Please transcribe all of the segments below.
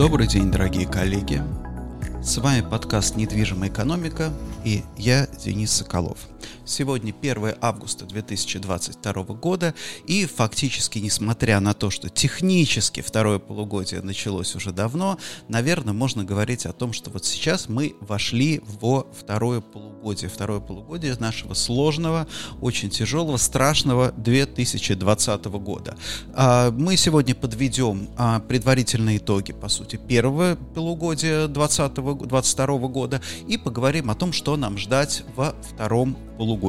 Добрый день, дорогие коллеги. С вами подкаст «Недвижимая экономика» и я, Денис Соколов. Сегодня 1 августа 2022 года, и фактически, несмотря на то, что технически второе полугодие началось уже давно, наверное, можно говорить о том, что вот сейчас мы вошли во второе полугодие, второе полугодие нашего сложного, очень тяжелого, страшного 2020 года. А, мы сегодня подведем а, предварительные итоги, по сути, первого полугодия 2022 года и поговорим о том, что нам ждать во втором полугодии.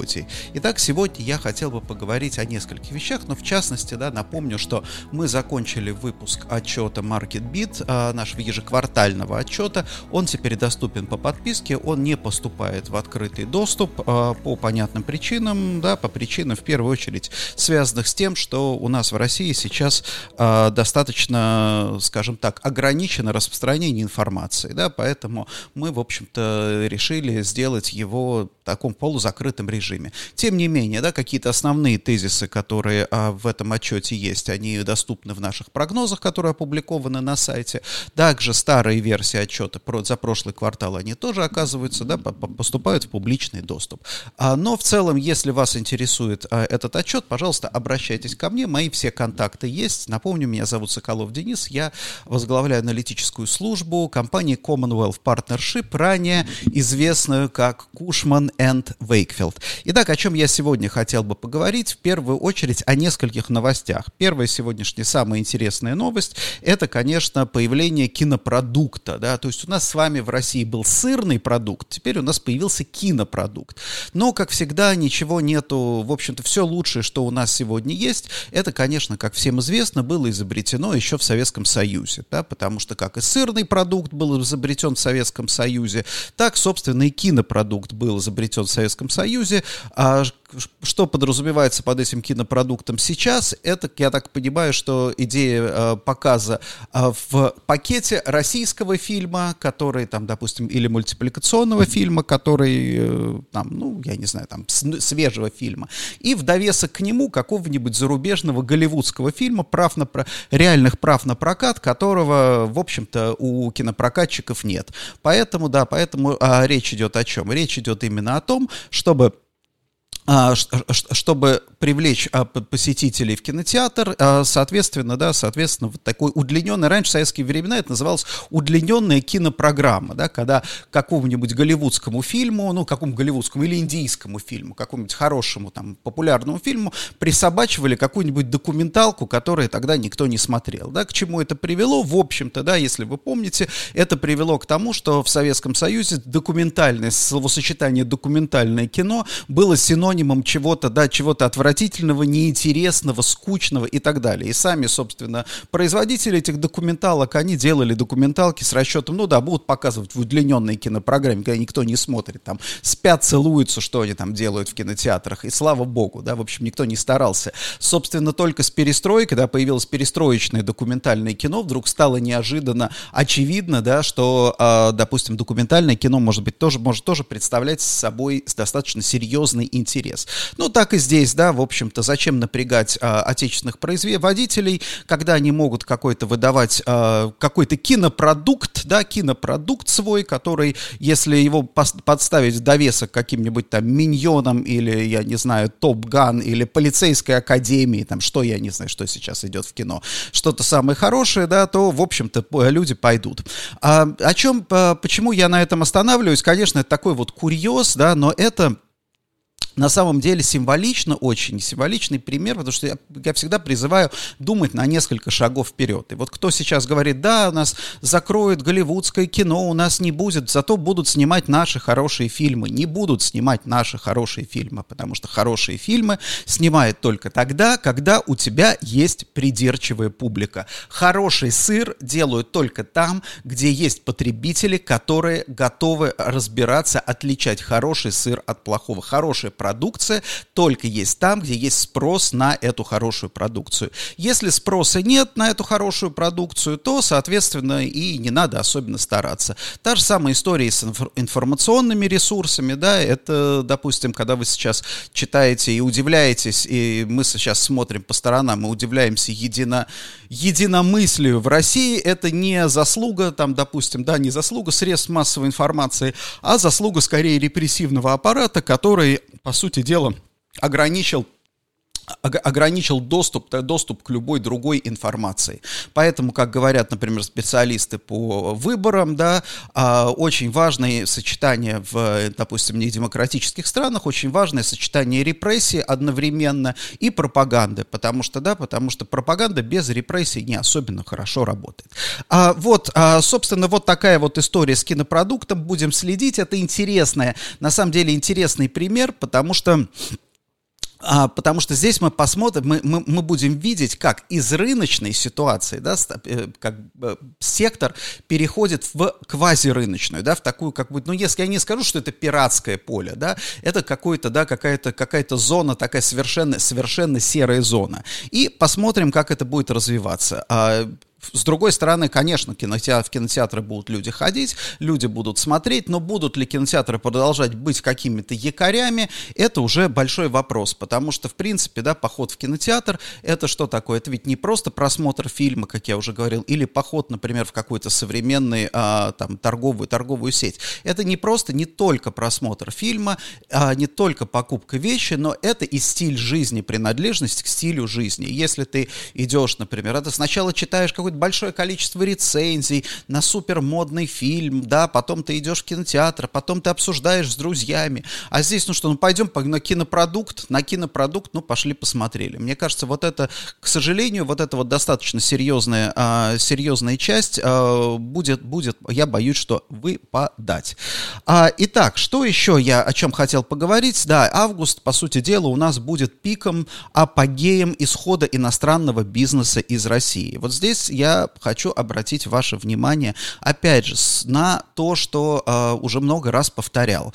Итак, сегодня я хотел бы поговорить о нескольких вещах, но в частности, да, напомню, что мы закончили выпуск отчета MarketBeat, э, нашего ежеквартального отчета. Он теперь доступен по подписке, он не поступает в открытый доступ э, по понятным причинам, да, по причинам в первую очередь связанных с тем, что у нас в России сейчас э, достаточно, скажем так, ограничено распространение информации, да, поэтому мы, в общем-то, решили сделать его в таком полузакрытом открытом режиме. Тем не менее, да, какие-то основные тезисы, которые а, в этом отчете есть, они доступны в наших прогнозах, которые опубликованы на сайте. Также старые версии отчета про, за прошлый квартал, они тоже оказываются, да, поступают в публичный доступ. А, но в целом, если вас интересует а, этот отчет, пожалуйста, обращайтесь ко мне, мои все контакты есть. Напомню, меня зовут Соколов Денис, я возглавляю аналитическую службу компании Commonwealth Partnership, ранее известную как Cushman and Wakefield. Итак, о чем я сегодня хотел бы поговорить? В первую очередь о нескольких новостях. Первая сегодняшняя самая интересная новость – это, конечно, появление кинопродукта. Да? То есть у нас с вами в России был сырный продукт, теперь у нас появился кинопродукт. Но, как всегда, ничего нету. В общем-то, все лучшее, что у нас сегодня есть, это, конечно, как всем известно, было изобретено еще в Советском Союзе. Да? Потому что как и сырный продукт был изобретен в Советском Союзе, так, собственно, и кинопродукт был изобретен в Советском Союзе, Союзе. Что подразумевается под этим кинопродуктом сейчас? Это, я так понимаю, что идея э, показа э, в пакете российского фильма, который там, допустим, или мультипликационного фильма, который э, там, ну, я не знаю, там, свежего фильма, и в довесок к нему какого-нибудь зарубежного голливудского фильма, прав на, реальных прав на прокат, которого, в общем-то, у кинопрокатчиков нет. Поэтому, да, поэтому а, речь идет о чем? Речь идет именно о том, чтобы чтобы привлечь а, посетителей в кинотеатр, а, соответственно, да, соответственно, вот такой удлиненный, раньше в советские времена это называлось удлиненная кинопрограмма, да, когда какому-нибудь голливудскому фильму, ну, какому голливудскому или индийскому фильму, какому-нибудь хорошему, там, популярному фильму присобачивали какую-нибудь документалку, которую тогда никто не смотрел, да, к чему это привело, в общем-то, да, если вы помните, это привело к тому, что в Советском Союзе документальное, словосочетание документальное кино было синонимом синонимом чего-то, да, чего-то отвратительного, неинтересного, скучного и так далее. И сами, собственно, производители этих документалок, они делали документалки с расчетом, ну да, будут показывать в удлиненной кинопрограмме, когда никто не смотрит, там, спят, целуются, что они там делают в кинотеатрах, и слава богу, да, в общем, никто не старался. Собственно, только с перестройкой, когда появилось перестроечное документальное кино, вдруг стало неожиданно очевидно, да, что, э, допустим, документальное кино, может быть, тоже, может тоже представлять собой достаточно серьезный интерес интерес. Ну, так и здесь, да, в общем-то, зачем напрягать а, отечественных производителей, когда они могут какой-то выдавать а, какой-то кинопродукт, да, кинопродукт свой, который, если его подставить в довесок каким-нибудь там миньоном или, я не знаю, Топ-Ган или полицейской академии, там, что я не знаю, что сейчас идет в кино, что-то самое хорошее, да, то, в общем-то, люди пойдут. А, о чем, а, почему я на этом останавливаюсь? Конечно, это такой вот курьез, да, но это на самом деле символично очень, символичный пример, потому что я, я всегда призываю думать на несколько шагов вперед. И вот кто сейчас говорит, да, нас закроют голливудское кино, у нас не будет, зато будут снимать наши хорошие фильмы. Не будут снимать наши хорошие фильмы, потому что хорошие фильмы снимают только тогда, когда у тебя есть придирчивая публика. Хороший сыр делают только там, где есть потребители, которые готовы разбираться, отличать хороший сыр от плохого. Хорошая продукция только есть там, где есть спрос на эту хорошую продукцию. Если спроса нет на эту хорошую продукцию, то, соответственно, и не надо особенно стараться. Та же самая история с информационными ресурсами, да, это, допустим, когда вы сейчас читаете и удивляетесь, и мы сейчас смотрим по сторонам и удивляемся едино, единомыслию в России, это не заслуга, там, допустим, да, не заслуга средств массовой информации, а заслуга скорее репрессивного аппарата, который, по сути дела, ограничил ограничил доступ, доступ к любой другой информации. Поэтому, как говорят, например, специалисты по выборам, да, а, очень важное сочетание в, допустим, недемократических странах, очень важное сочетание репрессий одновременно и пропаганды, потому что, да, потому что пропаганда без репрессий не особенно хорошо работает. А, вот, а, собственно, вот такая вот история с кинопродуктом, будем следить, это интересная, на самом деле интересный пример, потому что а, потому что здесь мы посмотрим, мы, мы, мы будем видеть, как из рыночной ситуации, да, э, как э, сектор переходит в квазирыночную, да, в такую, как бы, ну, если я не скажу, что это пиратское поле, да, это какой-то, да, какая-то какая зона, такая совершенно, совершенно серая зона. И посмотрим, как это будет развиваться. А, с другой стороны, конечно, кинотеатр, в кинотеатры будут люди ходить, люди будут смотреть, но будут ли кинотеатры продолжать быть какими-то якорями, это уже большой вопрос, потому что, в принципе, да, поход в кинотеатр, это что такое? Это ведь не просто просмотр фильма, как я уже говорил, или поход, например, в какой-то современный, а, там, торговую, торговую сеть. Это не просто, не только просмотр фильма, а, не только покупка вещи, но это и стиль жизни, принадлежность к стилю жизни. Если ты идешь, например, это сначала читаешь какой будет большое количество рецензий на супер модный фильм, да, потом ты идешь в кинотеатр, потом ты обсуждаешь с друзьями. А здесь, ну что, ну пойдем на кинопродукт, на кинопродукт, ну пошли посмотрели. Мне кажется, вот это, к сожалению, вот это вот достаточно серьезная, а, серьезная часть а, будет, будет, я боюсь, что выпадать. А, итак, что еще я о чем хотел поговорить? Да, август, по сути дела, у нас будет пиком, апогеем исхода иностранного бизнеса из России. Вот здесь я хочу обратить ваше внимание, опять же, на то, что э, уже много раз повторял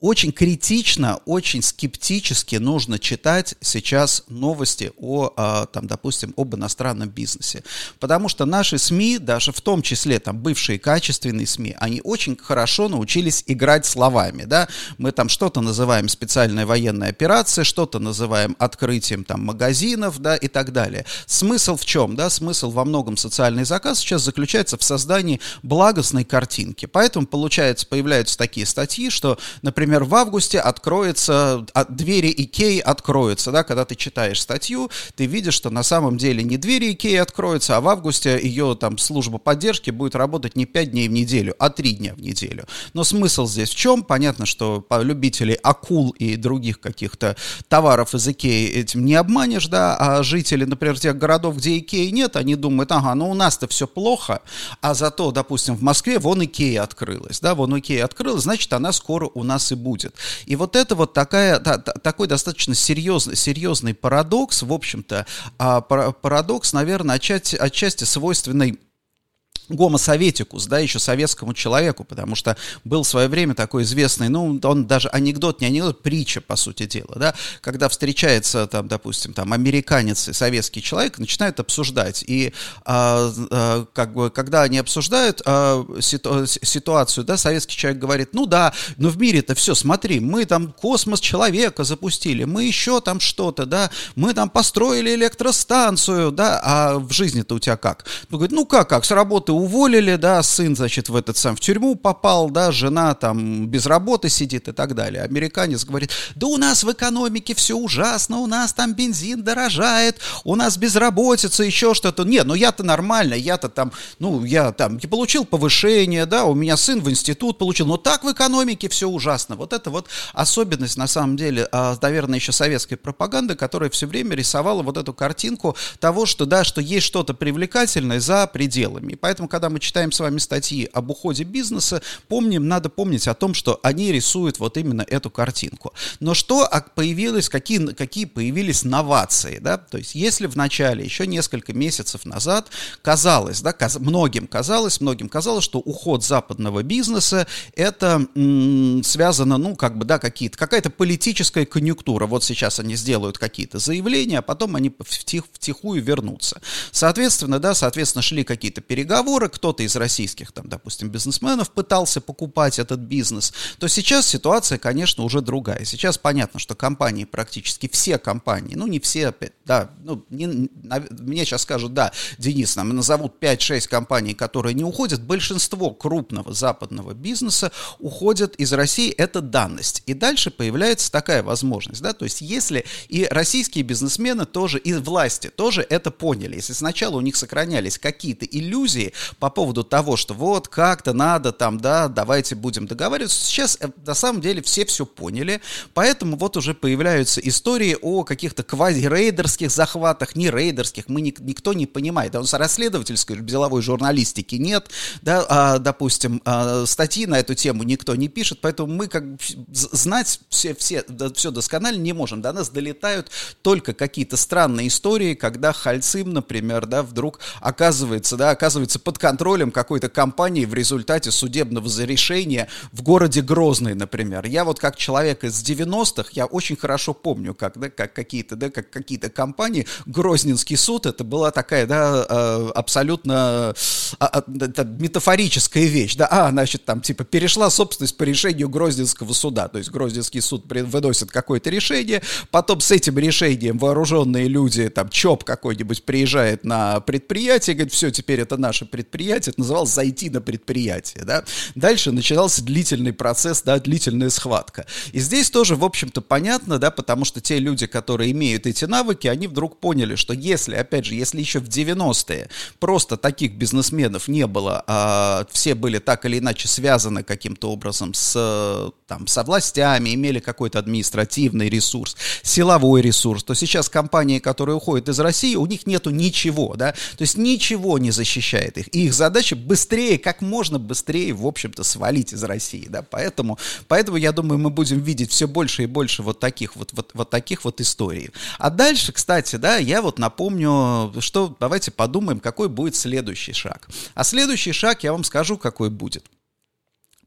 очень критично, очень скептически нужно читать сейчас новости о, а, там, допустим, об иностранном бизнесе. Потому что наши СМИ, даже в том числе там бывшие качественные СМИ, они очень хорошо научились играть словами. Да? Мы там что-то называем специальная военная операция, что-то называем открытием там магазинов да, и так далее. Смысл в чем? Да? Смысл во многом социальный заказ сейчас заключается в создании благостной картинки. Поэтому, получается, появляются такие статьи, что что, например, в августе откроется, двери Икеи откроются, да, когда ты читаешь статью, ты видишь, что на самом деле не двери Икеи откроются, а в августе ее там служба поддержки будет работать не 5 дней в неделю, а 3 дня в неделю. Но смысл здесь в чем? Понятно, что любителей акул и других каких-то товаров из Икеи этим не обманешь, да, а жители, например, тех городов, где Икеи нет, они думают, ага, ну у нас-то все плохо, а зато, допустим, в Москве вон Икея открылась, да, вон Икея открылась, значит, она скоро скоро у нас и будет. И вот это вот такая, да, такой достаточно серьезный, серьезный парадокс, в общем-то, а, парадокс, наверное, отчасти, отчасти свойственный Гомо советикус, да, еще советскому человеку, потому что был в свое время такой известный, ну, он даже анекдот, не анекдот, притча, по сути дела, да, когда встречается, там, допустим, там, американец и советский человек, начинают обсуждать, и а, а, как бы, когда они обсуждают а, ситу, ситуацию, да, советский человек говорит, ну да, но в мире-то все, смотри, мы там космос человека запустили, мы еще там что-то, да, мы там построили электростанцию, да, а в жизни-то у тебя как? Он говорит, ну как, как, с работы уволили, да, сын, значит, в этот сам в тюрьму попал, да, жена там без работы сидит и так далее. Американец говорит, да у нас в экономике все ужасно, у нас там бензин дорожает, у нас безработица, еще что-то. Нет, ну я-то нормально, я-то там, ну, я там не получил повышение, да, у меня сын в институт получил, но так в экономике все ужасно. Вот это вот особенность, на самом деле, а, наверное, еще советской пропаганды, которая все время рисовала вот эту картинку того, что, да, что есть что-то привлекательное за пределами. И поэтому, когда мы читаем с вами статьи об уходе бизнеса, помним, надо помнить о том, что они рисуют вот именно эту картинку. Но что появилось, какие, какие появились новации, да, то есть если в начале, еще несколько месяцев назад, казалось, да, каз, многим казалось, многим казалось, что уход западного бизнеса это м, связано, ну, как бы, да, какие-то, какая-то политическая конъюнктура. Вот сейчас они сделают какие-то заявления, а потом они втих, втихую вернутся. Соответственно, да, соответственно, шли какие-то переговоры, кто-то из российских, там, допустим, бизнесменов пытался покупать этот бизнес, то сейчас ситуация, конечно, уже другая. Сейчас понятно, что компании, практически все компании, ну, не все, да, ну, не, мне сейчас скажут, да, Денис, нам назовут 5-6 компаний, которые не уходят, большинство крупного западного бизнеса уходят из России, это данность. И дальше появляется такая возможность, да, то есть если и российские бизнесмены тоже, и власти тоже это поняли, если сначала у них сохранялись какие-то иллюзии по поводу того, что вот как-то надо там, да, давайте будем договариваться, сейчас э, на самом деле все все поняли, поэтому вот уже появляются истории о каких-то квази-рейдерских захватах, не рейдерских, мы не, никто не понимает, да, у нас расследовательской деловой журналистики нет, да, а, допустим, а, статьи на эту тему никто не пишет, поэтому мы как знать все, все, да, все досконально не можем, до нас долетают только какие-то странные истории, когда Хальцим, например, да, вдруг оказывается, да, оказывается под контролем какой-то компании в результате судебного решения в городе Грозный, например. Я вот как человек из 90-х, я очень хорошо помню, как, да, как какие-то, да, как какие-то компании, Грозненский суд, это была такая, да, э, абсолютно а, а, метафорическая вещь, да, а, значит, там, типа, перешла собственность по решению Грозненского суда, то есть Грозненский суд выносит какое-то решение, потом с этим решением вооруженные люди, там, ЧОП какой-нибудь приезжает на предприятие, говорит, все, теперь это наше предприятие, это называлось «зайти на предприятие», да, дальше начинался длительный процесс, да, длительная схватка, и здесь тоже, в общем-то, понятно, да, потому что те люди, которые имеют эти навыки, они вдруг поняли, что если, опять же, если еще в 90-е просто таких бизнесменов не было, а все были так или иначе связаны каким-то образом с, там, со властями, имели какой-то административный ресурс, силовой ресурс, то сейчас компании, которые уходят из России, у них нету ничего, да, то есть ничего не защищает их, и их задача быстрее, как можно быстрее, в общем-то, свалить из России, да, поэтому, поэтому я думаю, мы будем видеть все больше и больше вот таких вот, вот, вот таких вот историй. А дальше, кстати, да, я вот напомню, что давайте подумаем, какой будет следующий шаг. А следующий шаг я вам скажу, какой будет.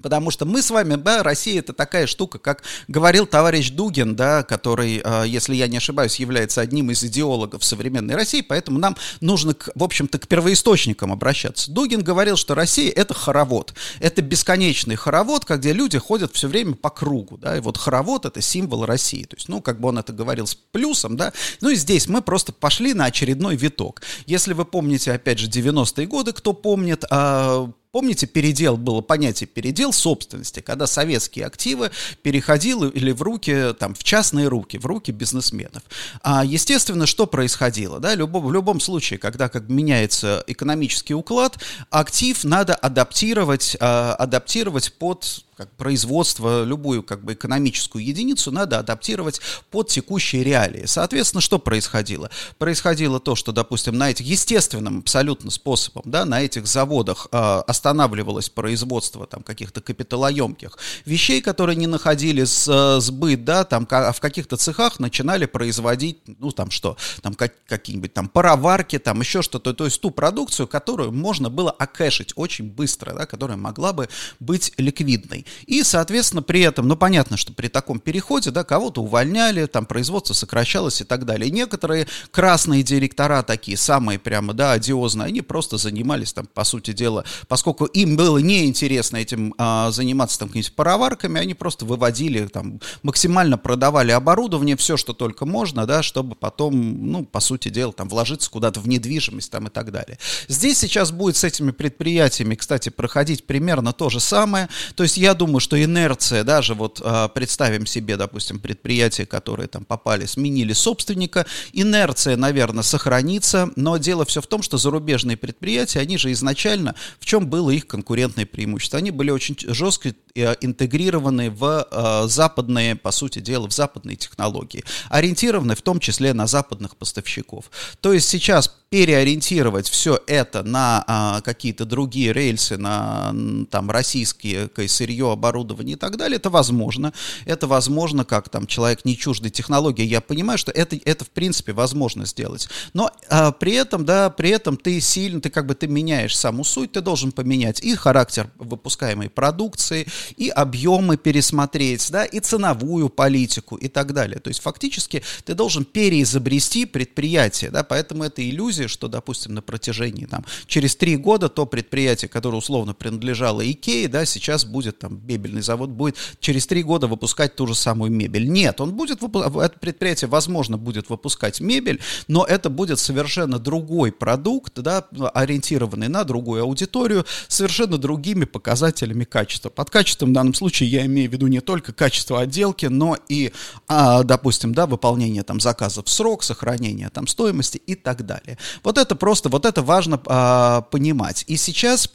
Потому что мы с вами, да, Россия это такая штука, как говорил товарищ Дугин, да, который, а, если я не ошибаюсь, является одним из идеологов современной России, поэтому нам нужно, к, в общем-то, к первоисточникам обращаться. Дугин говорил, что Россия это хоровод, это бесконечный хоровод, где люди ходят все время по кругу, да, и вот хоровод это символ России, то есть, ну, как бы он это говорил с плюсом, да, ну и здесь мы просто пошли на очередной виток. Если вы помните, опять же, 90-е годы, кто помнит, а, Помните, передел, было понятие передел собственности, когда советские активы переходили или в руки, там, в частные руки, в руки бизнесменов. А, естественно, что происходило? Да? Любом, в любом случае, когда как меняется экономический уклад, актив надо адаптировать, а, адаптировать под как производство, любую как бы экономическую единицу надо адаптировать под текущие реалии. Соответственно, что происходило? Происходило то, что, допустим, на этих естественным абсолютно способом, да, на этих заводах э, останавливалось производство там каких-то капиталоемких вещей, которые не находили с, э, сбыт, да, там а в каких-то цехах начинали производить, ну там что, там как, какие-нибудь там пароварки, там еще что-то, то есть ту продукцию, которую можно было окэшить очень быстро, да, которая могла бы быть ликвидной. И, соответственно, при этом, ну, понятно, что при таком переходе, да, кого-то увольняли, там производство сокращалось и так далее. Некоторые красные директора такие, самые прямо, да, одиозные, они просто занимались там, по сути дела, поскольку им было неинтересно этим а, заниматься там какими-то пароварками, они просто выводили там, максимально продавали оборудование, все, что только можно, да, чтобы потом, ну, по сути дела, там, вложиться куда-то в недвижимость там и так далее. Здесь сейчас будет с этими предприятиями, кстати, проходить примерно то же самое. То есть я думаю, что инерция, даже вот э, представим себе, допустим, предприятия, которые там попали, сменили собственника, инерция, наверное, сохранится, но дело все в том, что зарубежные предприятия, они же изначально, в чем было их конкурентное преимущество? Они были очень жестко э, интегрированы в э, западные, по сути дела, в западные технологии, ориентированы в том числе на западных поставщиков. То есть сейчас переориентировать все это на а, какие-то другие рельсы, на там российские сырье, оборудование и так далее, это возможно. Это возможно, как там человек не чуждый технологии, я понимаю, что это, это в принципе возможно сделать. Но а, при этом, да, при этом ты сильно, ты как бы ты меняешь саму суть, ты должен поменять и характер выпускаемой продукции, и объемы пересмотреть, да, и ценовую политику и так далее. То есть фактически ты должен переизобрести предприятие, да, поэтому это иллюзия, что, допустим, на протяжении там через три года то предприятие, которое условно принадлежало Икее, да, сейчас будет там мебельный завод будет через три года выпускать ту же самую мебель. Нет, он будет это предприятие, возможно, будет выпускать мебель, но это будет совершенно другой продукт, да, ориентированный на другую аудиторию, совершенно другими показателями качества. Под качеством в данном случае я имею в виду не только качество отделки, но и, а, допустим, да, выполнение там заказов в срок, сохранение там стоимости и так далее. Вот это просто, вот это важно а, понимать. И сейчас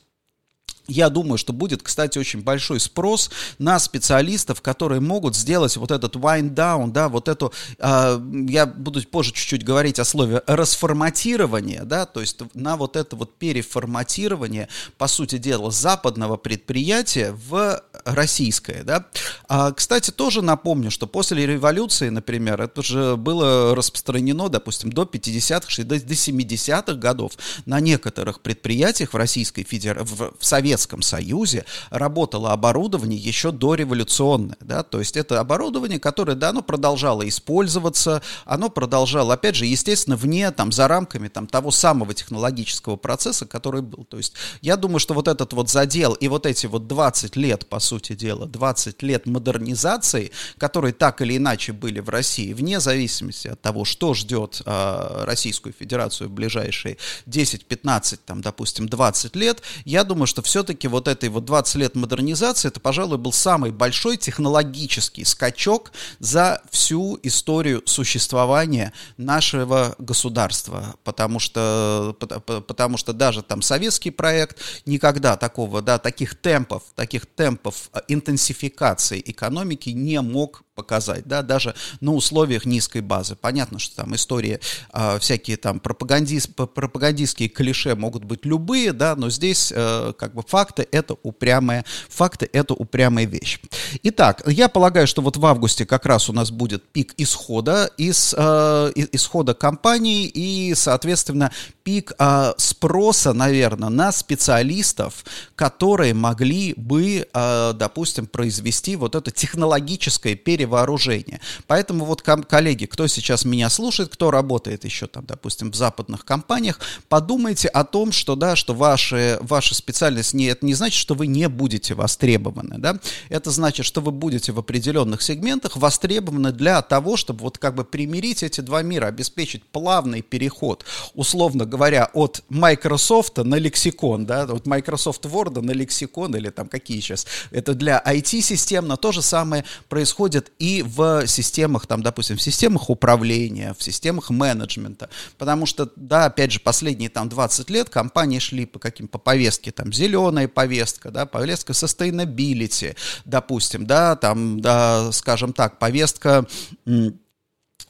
я думаю, что будет, кстати, очень большой спрос на специалистов, которые могут сделать вот этот wind down, да, вот эту, э, я буду позже чуть-чуть говорить о слове расформатирование, да, то есть на вот это вот переформатирование, по сути дела, западного предприятия в российское, да. А, кстати, тоже напомню, что после революции, например, это же было распространено, допустим, до 50-х, до 70-х годов на некоторых предприятиях в Российской Федерации, в, в Советском Союзе работало оборудование еще дореволюционное, да, то есть это оборудование, которое, да, оно продолжало использоваться, оно продолжало, опять же, естественно, вне, там, за рамками, там, того самого технологического процесса, который был, то есть я думаю, что вот этот вот задел и вот эти вот 20 лет, по сути дела, 20 лет модернизации, которые так или иначе были в России, вне зависимости от того, что ждет э, Российскую Федерацию в ближайшие 10, 15, там, допустим, 20 лет, я думаю, что все все-таки вот этой вот 20 лет модернизации, это, пожалуй, был самый большой технологический скачок за всю историю существования нашего государства, потому что, потому что даже там советский проект никогда такого, да, таких темпов, таких темпов э, интенсификации экономики не мог показать, да, даже на условиях низкой базы. Понятно, что там истории, э, всякие там пропагандист, пропагандистские клише могут быть любые, да, но здесь э, как бы факты это упрямая, факты это упрямая вещь. Итак, я полагаю, что вот в августе как раз у нас будет пик исхода из э, исхода компании и, соответственно, пик э, спроса, наверное, на специалистов, которые могли бы, э, допустим, произвести вот это технологическое перевооружение вооружения. Поэтому вот, коллеги, кто сейчас меня слушает, кто работает еще там, допустим, в западных компаниях, подумайте о том, что, да, что ваши, ваша специальность не, это не значит, что вы не будете востребованы, да, это значит, что вы будете в определенных сегментах востребованы для того, чтобы вот как бы примирить эти два мира, обеспечить плавный переход, условно говоря, от Microsoft на лексикон, да, от Microsoft Word на лексикон или там какие сейчас, это для IT-систем, но то же самое происходит и в системах, там, допустим, в системах управления, в системах менеджмента. Потому что, да, опять же, последние там 20 лет компании шли по каким по повестке, там, зеленая повестка, да, повестка sustainability, допустим, да, там, да, скажем так, повестка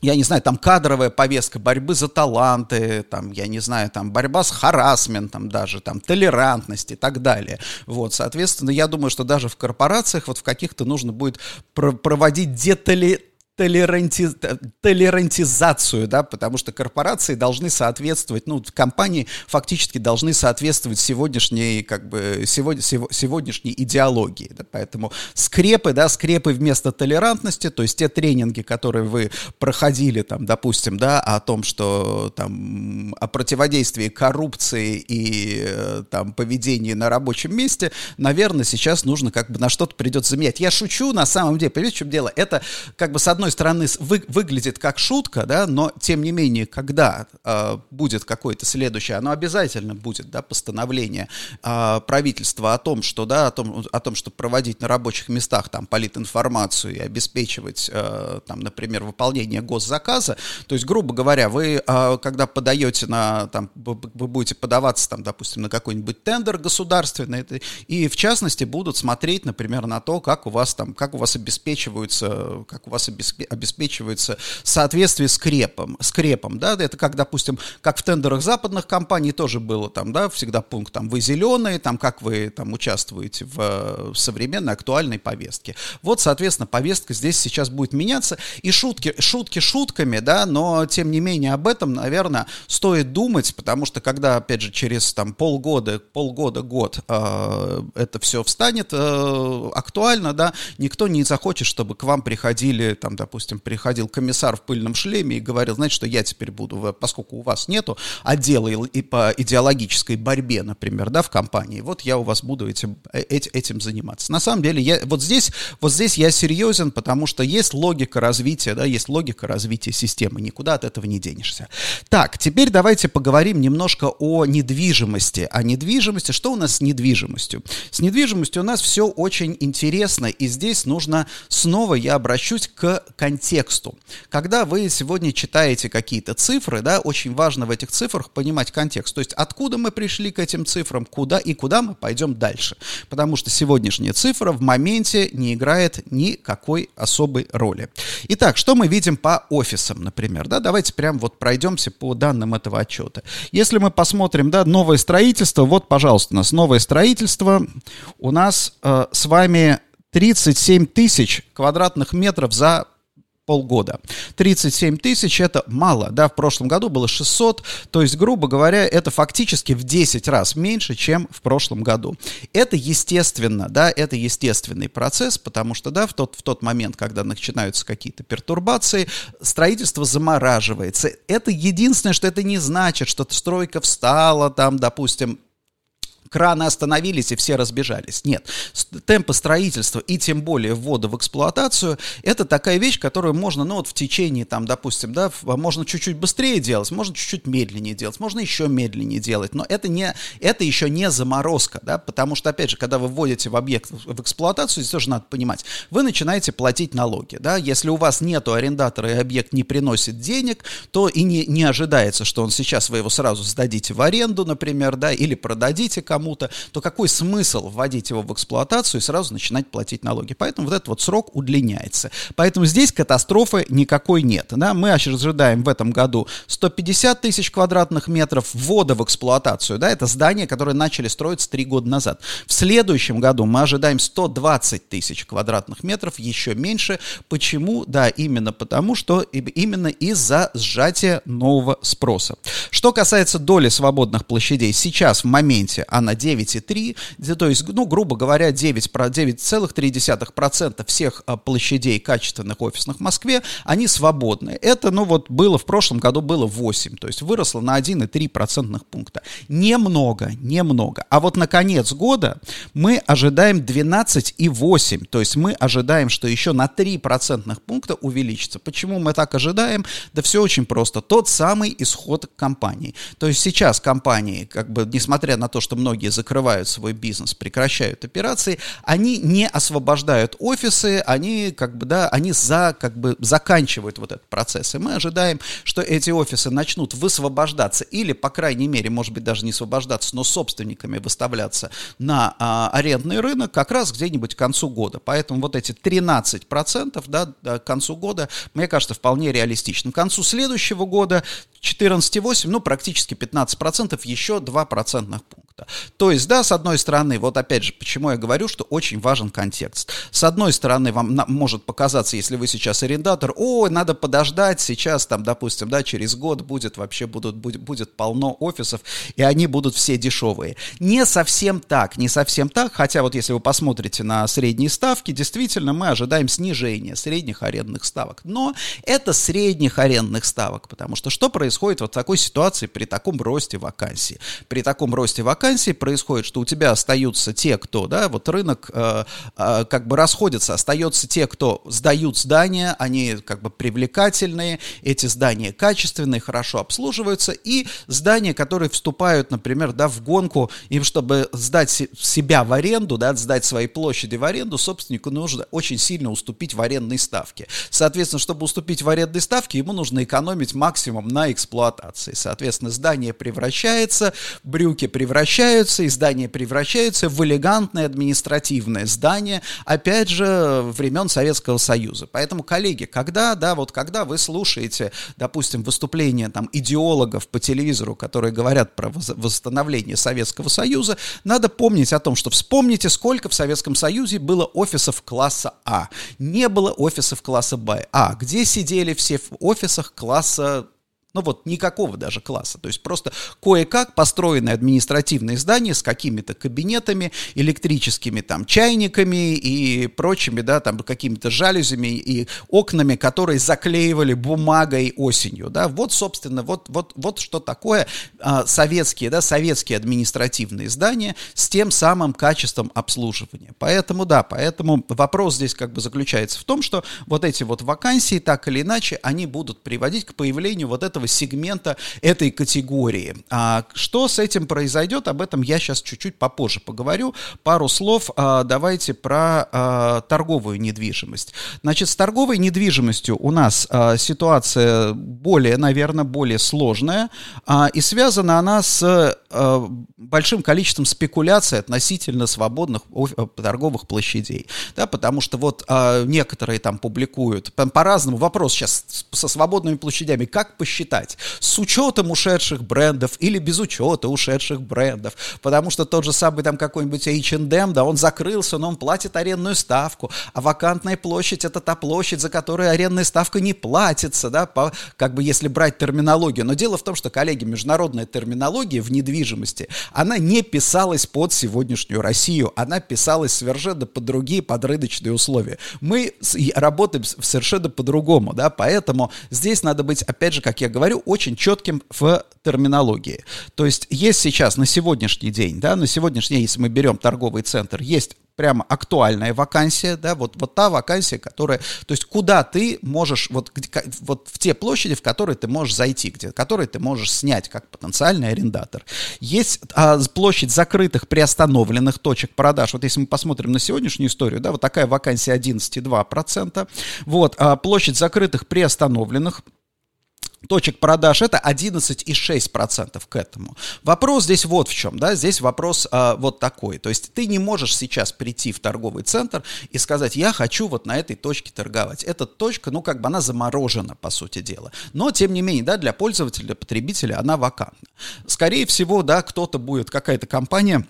я не знаю, там кадровая повестка борьбы за таланты, там, я не знаю, там борьба с харасментом даже, там толерантность и так далее. Вот, соответственно, я думаю, что даже в корпорациях вот в каких-то нужно будет проводить детали толеранти... толерантизацию, да, потому что корпорации должны соответствовать, ну, компании фактически должны соответствовать сегодняшней, как бы, сегодня, сегодняшней идеологии, да, поэтому скрепы, да, скрепы вместо толерантности, то есть те тренинги, которые вы проходили, там, допустим, да, о том, что, там, о противодействии коррупции и, э, там, поведении на рабочем месте, наверное, сейчас нужно как бы на что-то придется заменять. Я шучу, на самом деле, понимаете, в чем дело? Это, как бы, с одной одной стороны, вы, выглядит как шутка, да, но тем не менее, когда э, будет какое-то следующее, оно обязательно будет, да, постановление э, правительства о том, что, да, о том, о том, чтобы проводить на рабочих местах там политинформацию и обеспечивать, э, там, например, выполнение госзаказа. То есть, грубо говоря, вы, э, когда подаете на, там, вы, вы будете подаваться, там, допустим, на какой-нибудь тендер государственный, и в частности будут смотреть, например, на то, как у вас там, как у вас обеспечиваются, как у вас обеспечиваются обеспечивается соответствии с крепом, с крепом, да, это как, допустим, как в тендерах западных компаний тоже было там, да, всегда пункт, там, вы зеленые, там, как вы там участвуете в, в современной актуальной повестке. Вот, соответственно, повестка здесь сейчас будет меняться, и шутки, шутки шутками, да, но, тем не менее, об этом, наверное, стоит думать, потому что, когда, опять же, через там полгода, полгода, год э, это все встанет э, актуально, да, никто не захочет, чтобы к вам приходили, там, допустим, приходил комиссар в пыльном шлеме и говорил, знаете, что я теперь буду, поскольку у вас нету отдела и по идеологической борьбе, например, да, в компании, вот я у вас буду этим, э, этим заниматься. На самом деле, я, вот здесь, вот здесь я серьезен, потому что есть логика развития, да, есть логика развития системы, никуда от этого не денешься. Так, теперь давайте поговорим немножко о недвижимости. О недвижимости, что у нас с недвижимостью? С недвижимостью у нас все очень интересно, и здесь нужно снова я обращусь к контексту. Когда вы сегодня читаете какие-то цифры, да, очень важно в этих цифрах понимать контекст. То есть откуда мы пришли к этим цифрам, куда и куда мы пойдем дальше. Потому что сегодняшняя цифра в моменте не играет никакой особой роли. Итак, что мы видим по офисам, например? Да, давайте прям вот пройдемся по данным этого отчета. Если мы посмотрим, да, новое строительство, вот, пожалуйста, у нас новое строительство, у нас э, с вами 37 тысяч квадратных метров за полгода. 37 тысяч это мало, да, в прошлом году было 600, то есть, грубо говоря, это фактически в 10 раз меньше, чем в прошлом году. Это естественно, да, это естественный процесс, потому что, да, в тот, в тот момент, когда начинаются какие-то пертурбации, строительство замораживается. Это единственное, что это не значит, что стройка встала там, допустим, краны остановились и все разбежались. Нет, темпы строительства и тем более ввода в эксплуатацию это такая вещь, которую можно, ну вот в течение там, допустим, да, можно чуть-чуть быстрее делать, можно чуть-чуть медленнее делать, можно еще медленнее делать, но это не, это еще не заморозка, да, потому что опять же, когда вы вводите в объект в эксплуатацию, здесь тоже надо понимать, вы начинаете платить налоги, да, если у вас нету арендатора и объект не приносит денег, то и не, не ожидается, что он сейчас вы его сразу сдадите в аренду, например, да, или продадите кому кому-то, то какой смысл вводить его в эксплуатацию и сразу начинать платить налоги? Поэтому вот этот вот срок удлиняется. Поэтому здесь катастрофы никакой нет. Да? Мы ожидаем в этом году 150 тысяч квадратных метров ввода в эксплуатацию. Да? Это здания, которые начали строиться три года назад. В следующем году мы ожидаем 120 тысяч квадратных метров, еще меньше. Почему? Да, именно потому, что именно из-за сжатия нового спроса. Что касается доли свободных площадей, сейчас в моменте она на 9,3, то есть, ну, грубо говоря, 9, 9,3% всех а, площадей качественных офисных в Москве, они свободны. Это, ну, вот было в прошлом году было 8, то есть выросло на 1,3 процентных пункта. Немного, немного. А вот на конец года мы ожидаем 12,8, то есть мы ожидаем, что еще на 3 процентных пункта увеличится. Почему мы так ожидаем? Да все очень просто. Тот самый исход компании. То есть сейчас компании, как бы, несмотря на то, что многие многие закрывают свой бизнес, прекращают операции, они не освобождают офисы, они как бы, да, они за, как бы заканчивают вот этот процесс. И мы ожидаем, что эти офисы начнут высвобождаться или, по крайней мере, может быть, даже не освобождаться, но собственниками выставляться на а, арендный рынок как раз где-нибудь к концу года. Поэтому вот эти 13% да, к концу года, мне кажется, вполне реалистичным. К концу следующего года 14,8, ну, практически 15%, еще 2 процентных пункта. То есть, да, с одной стороны, вот опять же, почему я говорю, что очень важен контекст. С одной стороны, вам на, может показаться, если вы сейчас арендатор, о, надо подождать, сейчас там, допустим, да, через год будет вообще будут, будет, будет полно офисов, и они будут все дешевые. Не совсем так, не совсем так, хотя вот если вы посмотрите на средние ставки, действительно мы ожидаем снижения средних арендных ставок. Но это средних арендных ставок, потому что что происходит вот в такой ситуации при таком росте вакансий? При таком росте вакансий происходит, что у тебя остаются те, кто, да, вот рынок э, э, как бы расходится, остается те, кто сдают здания, они как бы привлекательные, эти здания качественные, хорошо обслуживаются, и здания, которые вступают, например, да, в гонку, им, чтобы сдать себя в аренду, да, сдать свои площади в аренду, собственнику нужно очень сильно уступить в арендной ставке. Соответственно, чтобы уступить в арендной ставке, ему нужно экономить максимум на эксплуатации. Соответственно, здание превращается, брюки превращаются, превращаются, и здания превращаются в элегантное административное здание, опять же, времен Советского Союза. Поэтому, коллеги, когда, да, вот когда вы слушаете, допустим, выступления там идеологов по телевизору, которые говорят про восстановление Советского Союза, надо помнить о том, что вспомните, сколько в Советском Союзе было офисов класса А. Не было офисов класса Б. А, где сидели все в офисах класса ну вот никакого даже класса. То есть просто кое-как построенное административное здание с какими-то кабинетами, электрическими там чайниками и прочими, да, там какими-то жалюзями и окнами, которые заклеивали бумагой осенью, да. Вот, собственно, вот, вот, вот что такое а, советские, да, советские административные здания с тем самым качеством обслуживания. Поэтому, да, поэтому вопрос здесь как бы заключается в том, что вот эти вот вакансии, так или иначе, они будут приводить к появлению вот этого этого сегмента, этой категории. А что с этим произойдет, об этом я сейчас чуть-чуть попозже поговорю. Пару слов а, давайте про а, торговую недвижимость. Значит, с торговой недвижимостью у нас а, ситуация более, наверное, более сложная, а, и связана она с большим количеством спекуляций относительно свободных торговых площадей. Да, потому что вот а, некоторые там публикуют по-разному. Вопрос сейчас со свободными площадями. Как посчитать считать, с учетом ушедших брендов или без учета ушедших брендов, потому что тот же самый там какой-нибудь H&M, да, он закрылся, но он платит арендную ставку, а вакантная площадь это та площадь, за которую арендная ставка не платится, да, по, как бы если брать терминологию. Но дело в том, что, коллеги, международная терминология в недвижимости, она не писалась под сегодняшнюю Россию, она писалась совершенно под другие подрыночные условия. Мы работаем совершенно по-другому, да, поэтому здесь надо быть, опять же, как я говорю, очень четким в терминологии. То есть есть сейчас на сегодняшний день, да, на сегодняшний день, если мы берем торговый центр, есть прямо актуальная вакансия, да, вот, вот та вакансия, которая, то есть куда ты можешь, вот, вот в те площади, в которые ты можешь зайти, где, которые ты можешь снять как потенциальный арендатор. Есть а, площадь закрытых приостановленных точек продаж, вот если мы посмотрим на сегодняшнюю историю, да, вот такая вакансия 11,2%, вот, а, площадь закрытых приостановленных точек продаж, это 11,6% к этому. Вопрос здесь вот в чем, да, здесь вопрос а, вот такой, то есть ты не можешь сейчас прийти в торговый центр и сказать, я хочу вот на этой точке торговать. Эта точка, ну, как бы она заморожена, по сути дела. Но, тем не менее, да, для пользователя, для потребителя она вакантна. Скорее всего, да, кто-то будет, какая-то компания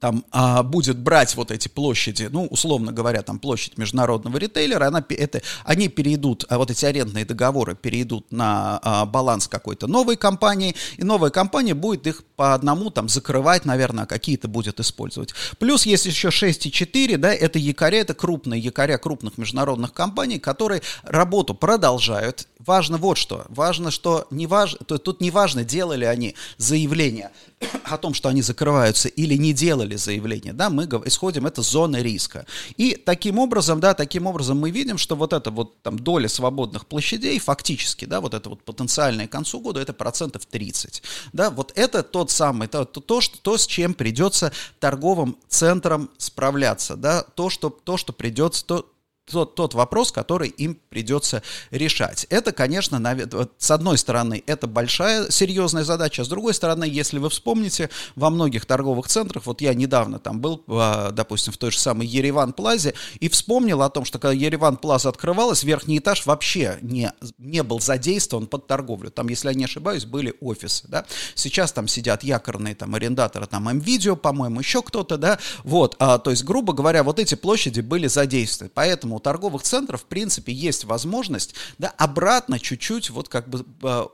там а, будет брать вот эти площади, ну, условно говоря, там площадь международного ритейлера, она, это, они перейдут, а вот эти арендные договоры перейдут на а, баланс какой-то новой компании, и новая компания будет их по одному там закрывать, наверное, какие-то будет использовать. Плюс есть еще 6,4, да, это якоря, это крупные якоря крупных международных компаний, которые работу продолжают. Важно вот что, важно, что не важно, тут не важно, делали они заявление о том, что они закрываются или не делали заявление, да, мы исходим, это зоны риска. И таким образом, да, таким образом мы видим, что вот эта вот там доля свободных площадей фактически, да, вот это вот потенциальное к концу года, это процентов 30, да, вот это тот самый, то, то, то, что, то с чем придется торговым центрам справляться, да, то, что, то, что придется, то, тот, тот вопрос, который им придется решать. Это, конечно, с одной стороны, это большая серьезная задача, а с другой стороны, если вы вспомните, во многих торговых центрах, вот я недавно там был, а, допустим, в той же самой Ереван Плазе, и вспомнил о том, что когда Ереван Плаза открывалась, верхний этаж вообще не, не был задействован под торговлю. Там, если я не ошибаюсь, были офисы, да. Сейчас там сидят якорные там арендаторы, там МВидео, по-моему, еще кто-то, да, вот, а, то есть, грубо говоря, вот эти площади были задействованы, поэтому у торговых центров, в принципе, есть возможность да, обратно чуть-чуть вот как бы а,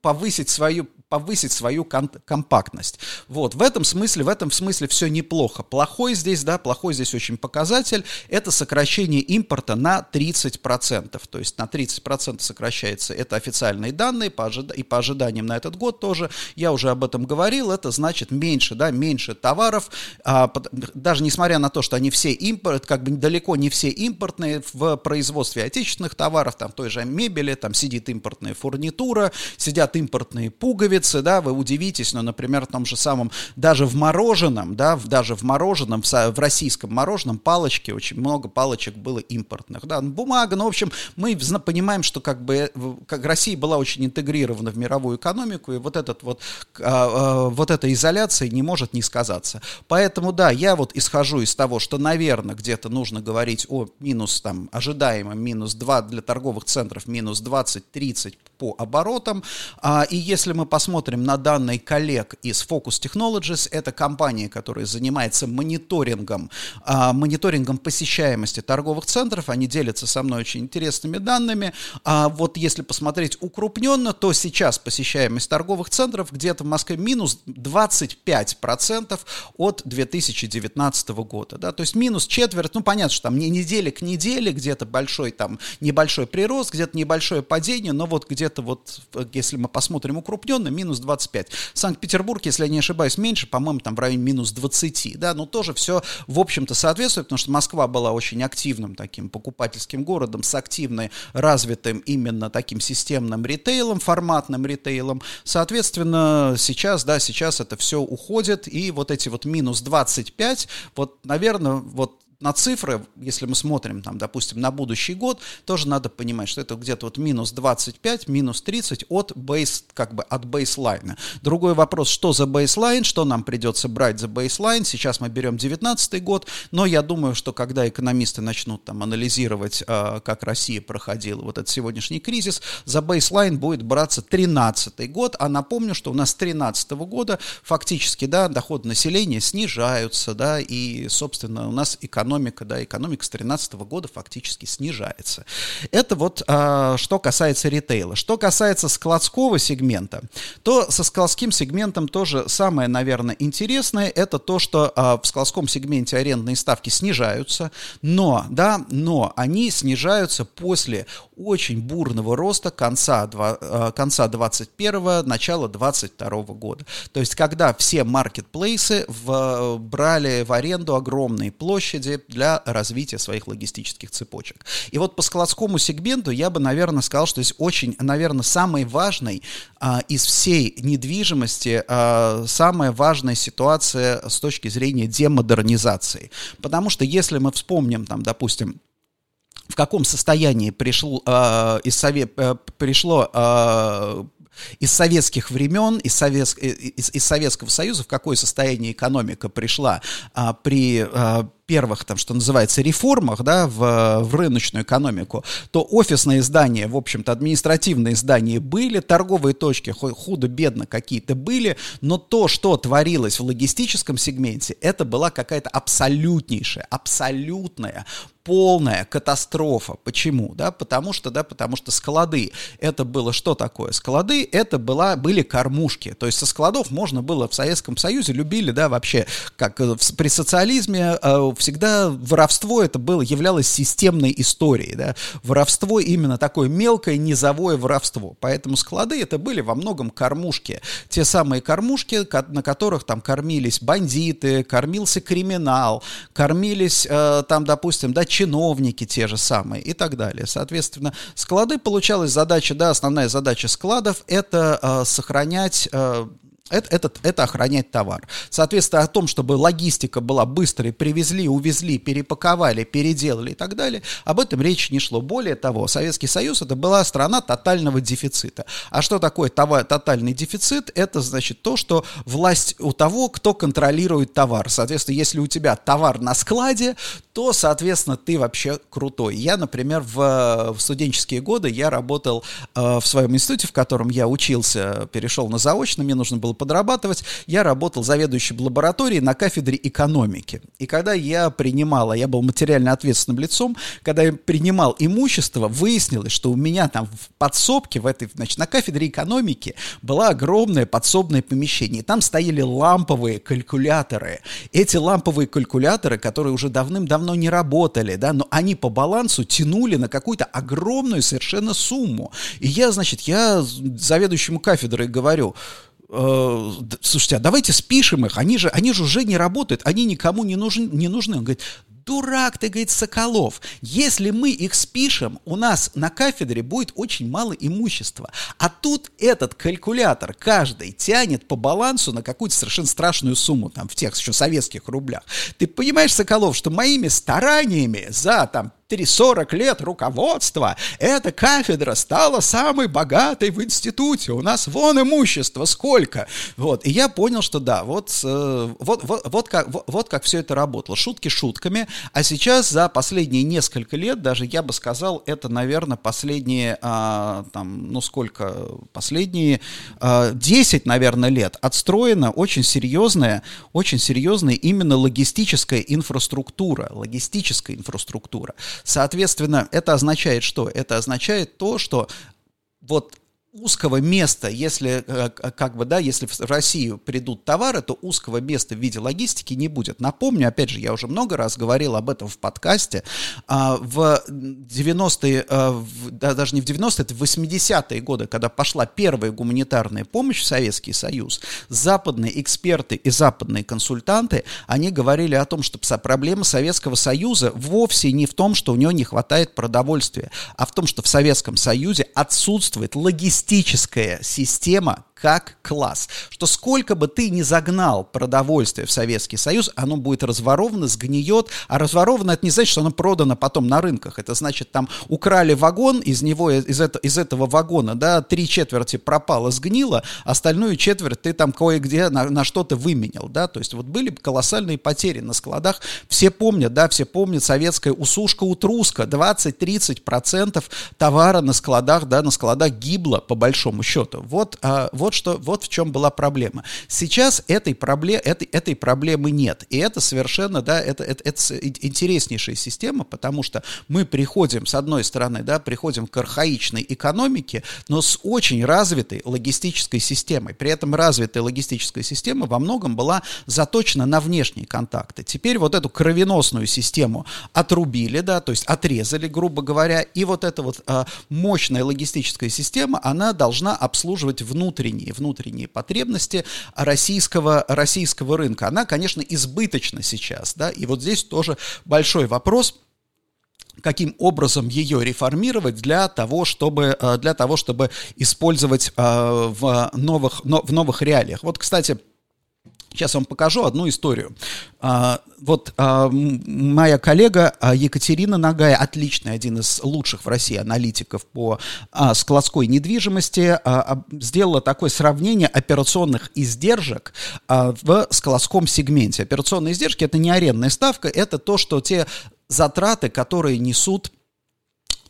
повысить свою повысить свою компактность. Вот, в этом смысле, в этом смысле все неплохо. Плохой здесь, да, плохой здесь очень показатель, это сокращение импорта на 30%. То есть на 30% сокращается, это официальные данные, по ожид... и по ожиданиям на этот год тоже, я уже об этом говорил, это значит меньше, да, меньше товаров, а, даже несмотря на то, что они все импорт, как бы далеко не все импортные, в производстве отечественных товаров, там, той же мебели, там сидит импортная фурнитура, сидят импортные пуговицы, да, вы удивитесь, но, например, в том же самом, даже в мороженом, да, даже в мороженом, в, в российском мороженом палочки, очень много палочек было импортных, да, бумага, ну, в общем, мы понимаем, что как бы как Россия была очень интегрирована в мировую экономику, и вот этот вот, а, а, вот эта изоляция не может не сказаться. Поэтому, да, я вот исхожу из того, что, наверное, где-то нужно говорить о минус, там, ожидаемом минус 2 для торговых центров, минус 20-30 по оборотам. А, и если мы посмотрим на данные коллег из Focus Technologies, это компания, которая занимается мониторингом, а, мониторингом посещаемости торговых центров, они делятся со мной очень интересными данными. А вот если посмотреть укрупненно, то сейчас посещаемость торговых центров где-то в Москве минус 25% от 2019 года. Да? То есть минус четверть, ну понятно, что там не неделя к неделе, где-то большой там небольшой прирост, где-то небольшое падение, но вот где где-то вот, если мы посмотрим укрупненно, минус 25. Санкт-Петербург, если я не ошибаюсь, меньше, по-моему, там в районе минус 20, да, но тоже все, в общем-то, соответствует, потому что Москва была очень активным таким покупательским городом, с активной, развитым именно таким системным ритейлом, форматным ритейлом. Соответственно, сейчас, да, сейчас это все уходит, и вот эти вот минус 25, вот, наверное, вот на цифры, если мы смотрим, там, допустим, на будущий год, тоже надо понимать, что это где-то вот минус 25, минус 30 от бейс, как бы от бейслайна. Другой вопрос, что за бейслайн, что нам придется брать за бейслайн. Сейчас мы берем 19 год, но я думаю, что когда экономисты начнут там анализировать, э, как Россия проходила вот этот сегодняшний кризис, за бейслайн будет браться 13 год, а напомню, что у нас с 13 года фактически, да, доходы населения снижаются, да, и, собственно, у нас экономика экономика, да, экономика с 2013 года фактически снижается. Это вот а, что касается ритейла. Что касается складского сегмента, то со складским сегментом тоже самое, наверное, интересное, это то, что а, в складском сегменте арендные ставки снижаются, но, да, но они снижаются после очень бурного роста конца, а, конца 21 начала 22 года. То есть, когда все маркетплейсы в, брали в аренду огромные площади, для развития своих логистических цепочек. И вот по складскому сегменту я бы, наверное, сказал, что здесь очень, наверное, самый важный а, из всей недвижимости, а, самая важная ситуация с точки зрения демодернизации. Потому что если мы вспомним, там, допустим, в каком состоянии пришел, э, из совет, э, пришло э, из советских времен, из, Совет, э, из, из Советского Союза, в какое состояние экономика пришла а, при а, первых, там, что называется, реформах, да, в, в рыночную экономику, то офисные здания, в общем-то, административные здания были, торговые точки худо-бедно какие-то были, но то, что творилось в логистическом сегменте, это была какая-то абсолютнейшая, абсолютная полная катастрофа. Почему? Да, потому что, да, потому что склады, это было что такое? Склады, это была, были кормушки. То есть со складов можно было в Советском Союзе, любили, да, вообще, как э, при социализме, э, всегда воровство это было, являлось системной историей, да, воровство именно такое мелкое низовое воровство, поэтому склады это были во многом кормушки, те самые кормушки, на которых там кормились бандиты, кормился криминал, кормились э, там, допустим, да, чиновники те же самые и так далее, соответственно, склады получалась задача, да, основная задача складов это э, сохранять э, это, это, это охранять товар. Соответственно, о том, чтобы логистика была быстрой, привезли, увезли, перепаковали, переделали и так далее, об этом речи не шло. Более того, Советский Союз это была страна тотального дефицита. А что такое товар, тотальный дефицит? Это значит то, что власть у того, кто контролирует товар. Соответственно, если у тебя товар на складе, то, соответственно, ты вообще крутой. Я, например, в, в студенческие годы я работал э, в своем институте, в котором я учился, перешел на заочно, мне нужно было подрабатывать, я работал заведующим лабораторией на кафедре экономики. И когда я принимал, а я был материально ответственным лицом, когда я принимал имущество, выяснилось, что у меня там в подсобке, в этой, значит, на кафедре экономики была огромное подсобное помещение. И там стояли ламповые калькуляторы. Эти ламповые калькуляторы, которые уже давным-давно не работали, да, но они по балансу тянули на какую-то огромную совершенно сумму. И я, значит, я заведующему кафедрой говорю, э, слушайте, а давайте спишем их, они же, они же уже не работают, они никому не нужны. Не нужны. Он говорит, Дурак ты, говорит, Соколов. Если мы их спишем, у нас на кафедре будет очень мало имущества. А тут этот калькулятор каждый тянет по балансу на какую-то совершенно страшную сумму, там, в тех еще советских рублях. Ты понимаешь, Соколов, что моими стараниями за, там, 40 лет руководства эта кафедра стала самой богатой в институте. У нас вон имущество сколько. Вот. И я понял, что да, вот, э, вот, вот, вот, как, вот, вот как все это работало. Шутки шутками. А сейчас за последние несколько лет, даже я бы сказал, это, наверное, последние, а, там, ну сколько, последние а, 10, наверное, лет отстроена очень серьезная, очень серьезная именно логистическая инфраструктура. Логистическая инфраструктура. Соответственно, это означает что? Это означает то, что вот узкого места, если, э, как бы, да, если в Россию придут товары, то узкого места в виде логистики не будет. Напомню, опять же, я уже много раз говорил об этом в подкасте, а, в 90-е, э, даже не в 90-е, это в 80-е годы, когда пошла первая гуманитарная помощь в Советский Союз, западные эксперты и западные консультанты, они говорили о том, что проблема Советского Союза вовсе не в том, что у него не хватает продовольствия, а в том, что в Советском Союзе отсутствует логистика логистическая система как класс. Что сколько бы ты ни загнал продовольствие в Советский Союз, оно будет разворовано, сгниет. А разворовано это не значит, что оно продано потом на рынках. Это значит, там украли вагон, из него, из, это, из этого вагона, да, три четверти пропало, сгнило, остальную четверть ты там кое-где на, на что-то выменял, да. То есть вот были колоссальные потери на складах. Все помнят, да, все помнят советская усушка-утруска. 20-30% товара на складах, да, на складах гибло, по большому счету. Вот, а, вот что, вот в чем была проблема. Сейчас этой, проблем, этой, этой проблемы нет. И это совершенно, да, это, это, это интереснейшая система, потому что мы приходим, с одной стороны, да, приходим к архаичной экономике, но с очень развитой логистической системой. При этом развитая логистическая система во многом была заточена на внешние контакты. Теперь вот эту кровеносную систему отрубили, да, то есть отрезали, грубо говоря, и вот эта вот а, мощная логистическая система, она должна обслуживать внутренние внутренние, внутренние потребности российского, российского рынка. Она, конечно, избыточна сейчас, да, и вот здесь тоже большой вопрос, каким образом ее реформировать для того, чтобы, э, для того, чтобы использовать э, в новых, в новых реалиях. Вот, кстати, Сейчас вам покажу одну историю. А, вот а, моя коллега а, Екатерина Нагая, отличный, один из лучших в России аналитиков по складской недвижимости, сделала такое сравнение операционных издержек в складском сегменте. Операционные издержки – это не арендная ставка, это то, что те затраты, которые несут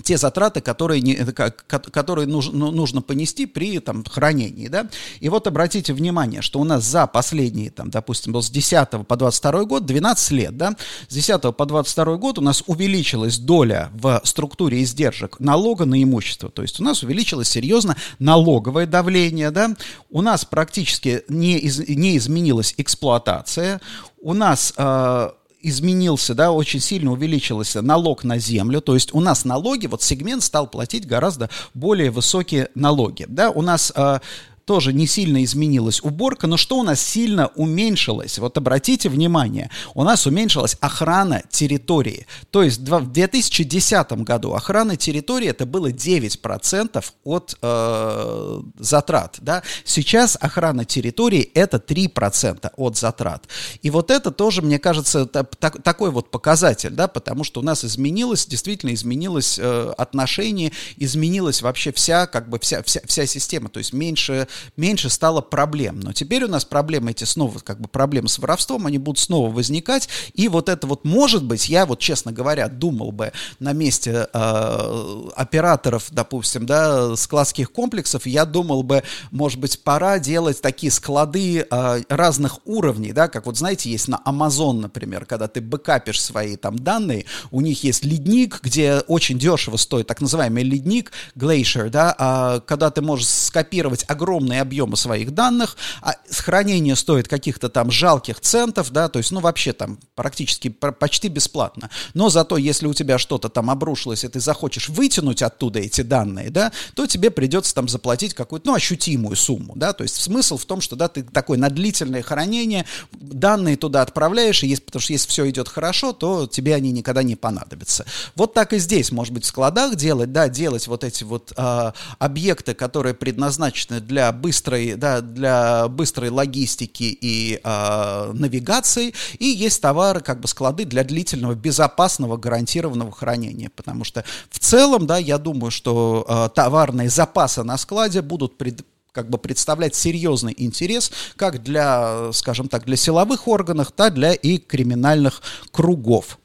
те затраты, которые, не, которые нужно, ну, нужно понести при там, хранении. Да? И вот обратите внимание, что у нас за последние, там, допустим, был с 10 по 22 год 12 лет. Да? С 10 по 22 год у нас увеличилась доля в структуре издержек налога на имущество. То есть у нас увеличилось серьезно налоговое давление. Да? У нас практически не, из, не изменилась эксплуатация. У нас... Э, изменился, да, очень сильно увеличился налог на землю, то есть у нас налоги, вот сегмент стал платить гораздо более высокие налоги, да, у нас э, тоже не сильно изменилась уборка, но что у нас сильно уменьшилось? Вот обратите внимание, у нас уменьшилась охрана территории. То есть в 2010 году охрана территории это было 9% от э, затрат. Да? Сейчас охрана территории это 3% от затрат. И вот это тоже, мне кажется, так, такой вот показатель, да, потому что у нас изменилось, действительно изменилось э, отношение, изменилась вообще вся, как бы вся, вся, вся система, то есть меньше меньше стало проблем. Но теперь у нас проблемы эти снова, как бы проблемы с воровством, они будут снова возникать. И вот это вот может быть, я вот, честно говоря, думал бы на месте э, операторов, допустим, да, складских комплексов, я думал бы, может быть, пора делать такие склады э, разных уровней, да, как вот, знаете, есть на Amazon, например, когда ты бэкапишь свои там данные, у них есть ледник, где очень дешево стоит так называемый ледник, Glacier, да, а, когда ты можешь скопировать огромное огромные объемы своих данных, а хранение стоит каких-то там жалких центов, да, то есть, ну, вообще там практически почти бесплатно. Но зато, если у тебя что-то там обрушилось, и ты захочешь вытянуть оттуда эти данные, да, то тебе придется там заплатить какую-то, ну, ощутимую сумму, да, то есть смысл в том, что, да, ты такое на длительное хранение, данные туда отправляешь, и есть, потому что если все идет хорошо, то тебе они никогда не понадобятся. Вот так и здесь, может быть, в складах делать, да, делать вот эти вот э, объекты, которые предназначены для быстрой, да, для быстрой логистики и э, навигации, и есть товары, как бы склады для длительного, безопасного, гарантированного хранения, потому что в целом, да, я думаю, что э, товарные запасы на складе будут пред, как бы представлять серьезный интерес как для, скажем так, для силовых органов, так для и криминальных кругов.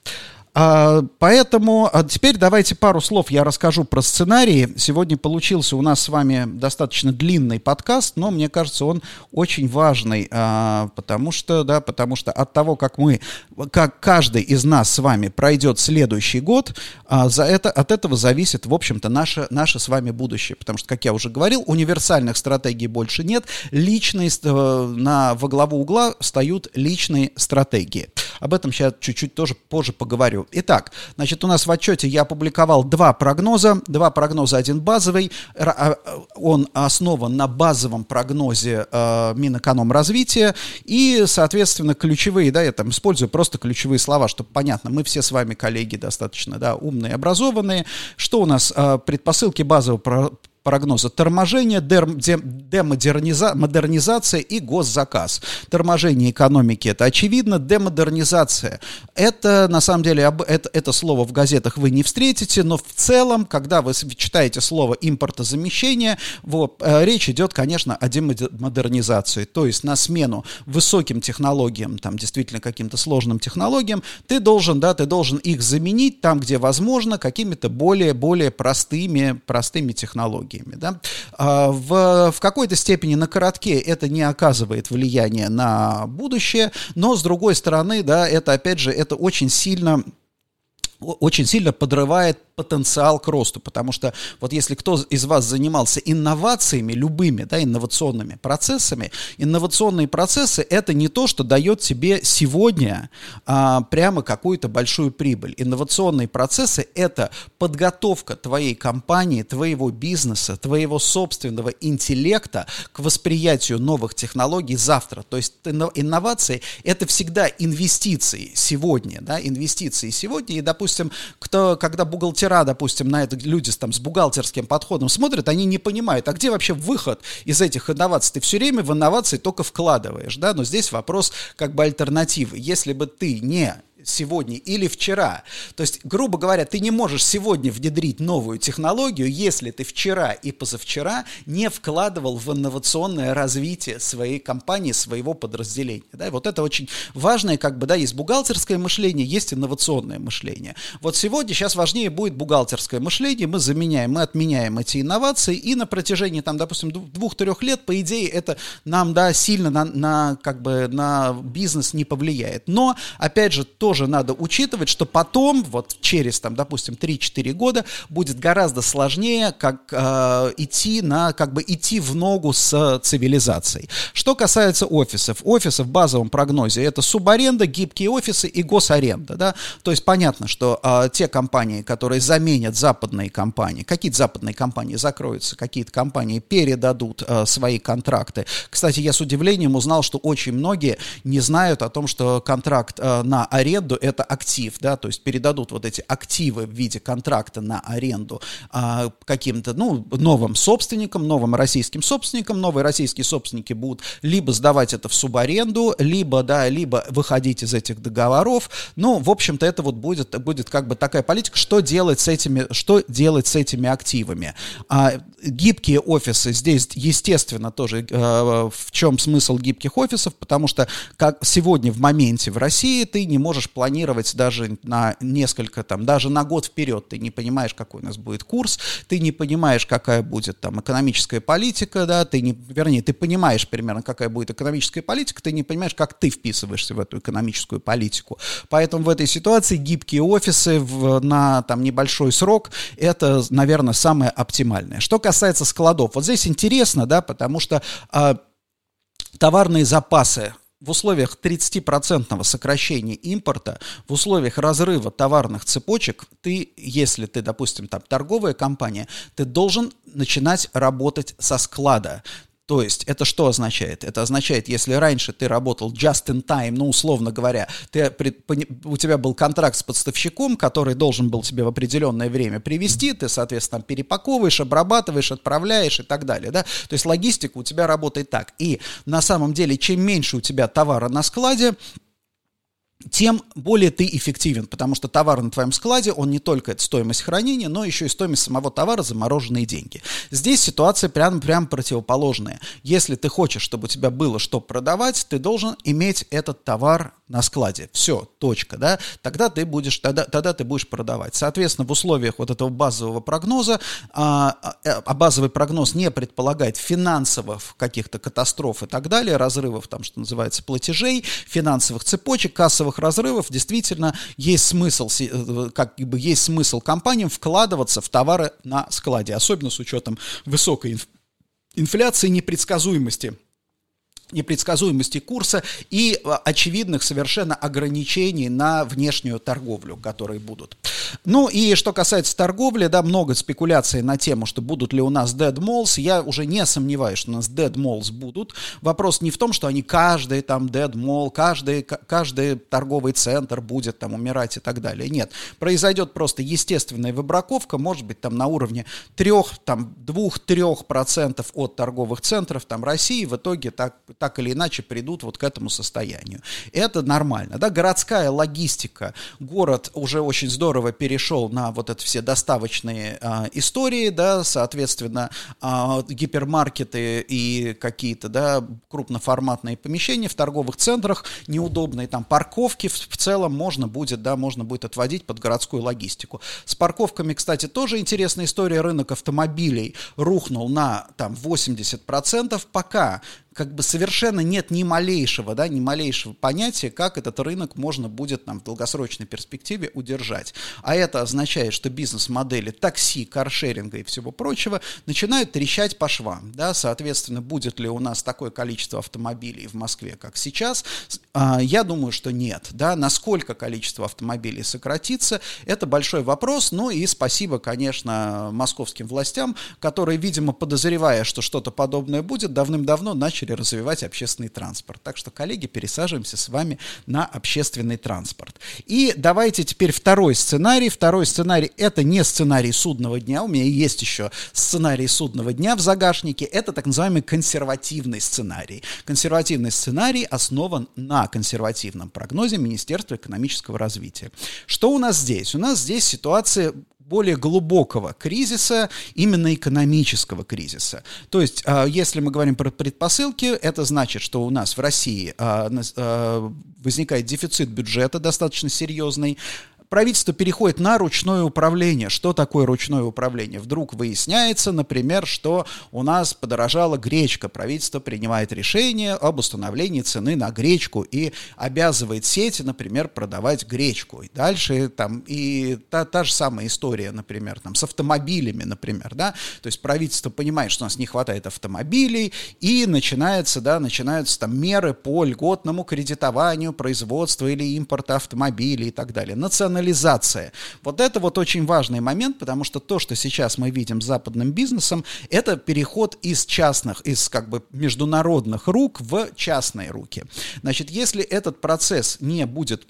А, поэтому а теперь давайте пару слов я расскажу про сценарии. Сегодня получился у нас с вами достаточно длинный подкаст, но мне кажется, он очень важный, а, потому что, да, потому что от того, как мы, как каждый из нас с вами пройдет следующий год, а, за это, от этого зависит, в общем-то, наше, наше с вами будущее. Потому что, как я уже говорил, универсальных стратегий больше нет. Личные, э, на, во главу угла встают личные стратегии. Об этом сейчас чуть-чуть тоже позже поговорю. Итак, значит, у нас в отчете я опубликовал два прогноза. Два прогноза, один базовый. А, он основан на базовом прогнозе э, Минэкономразвития. И, соответственно, ключевые, да, я там использую просто ключевые слова, чтобы понятно. Мы все с вами коллеги достаточно, да, умные, образованные. Что у нас? Э, предпосылки базового прогноза. Торможение, демодернизация и госзаказ. Торможение экономики – это очевидно. Демодернизация – это, на самом деле, это, это слово в газетах вы не встретите, но в целом, когда вы читаете слово импортозамещение, вот, э, речь идет, конечно, о демодернизации. То есть на смену высоким технологиям, там, действительно каким-то сложным технологиям, ты должен, да, ты должен их заменить там, где возможно, какими-то более-более простыми, простыми технологиями технологиями. Да? А, в, в какой-то степени на коротке это не оказывает влияния на будущее, но с другой стороны, да, это опять же, это очень сильно очень сильно подрывает потенциал к росту, потому что вот если кто из вас занимался инновациями, любыми, да, инновационными процессами, инновационные процессы это не то, что дает тебе сегодня а, прямо какую-то большую прибыль. Инновационные процессы это подготовка твоей компании, твоего бизнеса, твоего собственного интеллекта к восприятию новых технологий завтра. То есть инновации это всегда инвестиции сегодня, да, инвестиции сегодня. И, допустим, кто, когда бухгалтер вчера, допустим, на это люди там с бухгалтерским подходом смотрят, они не понимают, а где вообще выход из этих инноваций? Ты все время в инновации только вкладываешь, да, но здесь вопрос как бы альтернативы. Если бы ты не сегодня или вчера. То есть, грубо говоря, ты не можешь сегодня внедрить новую технологию, если ты вчера и позавчера не вкладывал в инновационное развитие своей компании, своего подразделения. Да? Вот это очень важное, как бы, да, есть бухгалтерское мышление, есть инновационное мышление. Вот сегодня, сейчас важнее будет бухгалтерское мышление, мы заменяем, мы отменяем эти инновации, и на протяжении, там, допустим, двух-трех лет, по идее, это нам, да, сильно на, на, как бы, на бизнес не повлияет. Но, опять же, тоже тоже надо учитывать, что потом, вот через, там, допустим, 3-4 года, будет гораздо сложнее как, э, идти на, как бы идти в ногу с цивилизацией. Что касается офисов. Офисы в базовом прогнозе это субаренда, гибкие офисы и госаренда. Да? То есть понятно, что э, те компании, которые заменят западные компании, какие-то западные компании закроются, какие-то компании передадут э, свои контракты. Кстати, я с удивлением узнал, что очень многие не знают о том, что контракт э, на аренду аренду это актив, да, то есть передадут вот эти активы в виде контракта на аренду а, каким-то, ну, новым собственникам, новым российским собственникам, новые российские собственники будут либо сдавать это в субаренду, либо, да, либо выходить из этих договоров, ну, в общем-то, это вот будет, будет как бы такая политика, что делать с этими, что делать с этими активами. А, гибкие офисы здесь, естественно, тоже э, в чем смысл гибких офисов, потому что как сегодня в моменте в России ты не можешь можешь планировать даже на несколько, там, даже на год вперед. Ты не понимаешь, какой у нас будет курс, ты не понимаешь, какая будет там экономическая политика, да, ты не, вернее, ты понимаешь примерно, какая будет экономическая политика, ты не понимаешь, как ты вписываешься в эту экономическую политику. Поэтому в этой ситуации гибкие офисы в, на там небольшой срок, это, наверное, самое оптимальное. Что касается складов, вот здесь интересно, да, потому что э, товарные запасы в условиях 30% сокращения импорта, в условиях разрыва товарных цепочек, ты, если ты, допустим, там торговая компания, ты должен начинать работать со склада. То есть это что означает? Это означает, если раньше ты работал just in time, ну, условно говоря, ты, у тебя был контракт с поставщиком, который должен был тебе в определенное время привести, ты, соответственно, перепаковываешь, обрабатываешь, отправляешь и так далее, да? То есть логистика у тебя работает так. И на самом деле, чем меньше у тебя товара на складе, тем более ты эффективен, потому что товар на твоем складе, он не только это стоимость хранения, но еще и стоимость самого товара, замороженные деньги. Здесь ситуация прям, прям противоположная. Если ты хочешь, чтобы у тебя было что продавать, ты должен иметь этот товар на складе. Все, точка, да? Тогда ты будешь, тогда, тогда ты будешь продавать. Соответственно, в условиях вот этого базового прогноза, а, а, а базовый прогноз не предполагает финансовых каких-то катастроф и так далее, разрывов там, что называется, платежей, финансовых цепочек, кассовых разрывов, действительно есть смысл, э, как бы есть смысл компаниям вкладываться в товары на складе, особенно с учетом высокой инфляции, непредсказуемости непредсказуемости курса и а, очевидных совершенно ограничений на внешнюю торговлю, которые будут. Ну и что касается торговли, да, много спекуляций на тему, что будут ли у нас dead malls. Я уже не сомневаюсь, что у нас dead malls будут. Вопрос не в том, что они каждый там dead mall, каждый, каждый торговый центр будет там умирать и так далее. Нет, произойдет просто естественная выбраковка, может быть там на уровне трех, там двух-трех процентов от торговых центров там России в итоге так так или иначе придут вот к этому состоянию. Это нормально. Да? Городская логистика. Город уже очень здорово перешел на вот это все доставочные а, истории, да, соответственно, а, гипермаркеты и какие-то, да, крупноформатные помещения в торговых центрах, неудобные там парковки в, в целом можно будет, да, можно будет отводить под городскую логистику. С парковками, кстати, тоже интересная история. Рынок автомобилей рухнул на там 80%, пока как бы совершенно нет ни малейшего, да, ни малейшего понятия, как этот рынок можно будет нам в долгосрочной перспективе удержать. А это означает, что бизнес-модели такси, каршеринга и всего прочего начинают трещать по швам. Да? Соответственно, будет ли у нас такое количество автомобилей в Москве, как сейчас? А, я думаю, что нет. Да? Насколько количество автомобилей сократится, это большой вопрос. Ну и спасибо, конечно, московским властям, которые, видимо, подозревая, что что-то подобное будет, давным-давно начали начали развивать общественный транспорт. Так что, коллеги, пересаживаемся с вами на общественный транспорт. И давайте теперь второй сценарий. Второй сценарий – это не сценарий судного дня. У меня есть еще сценарий судного дня в загашнике. Это так называемый консервативный сценарий. Консервативный сценарий основан на консервативном прогнозе Министерства экономического развития. Что у нас здесь? У нас здесь ситуация более глубокого кризиса, именно экономического кризиса. То есть, а, если мы говорим про предпосылки, это значит, что у нас в России а, а, возникает дефицит бюджета достаточно серьезный, правительство переходит на ручное управление. Что такое ручное управление? Вдруг выясняется, например, что у нас подорожала гречка. Правительство принимает решение об установлении цены на гречку и обязывает сети, например, продавать гречку. И дальше там и та, та же самая история, например, там с автомобилями, например, да, то есть правительство понимает, что у нас не хватает автомобилей, и начинается, да, начинаются там меры по льготному кредитованию производства или импорта автомобилей и так далее. Национализация национализация. Вот это вот очень важный момент, потому что то, что сейчас мы видим с западным бизнесом, это переход из частных, из как бы международных рук в частные руки. Значит, если этот процесс не будет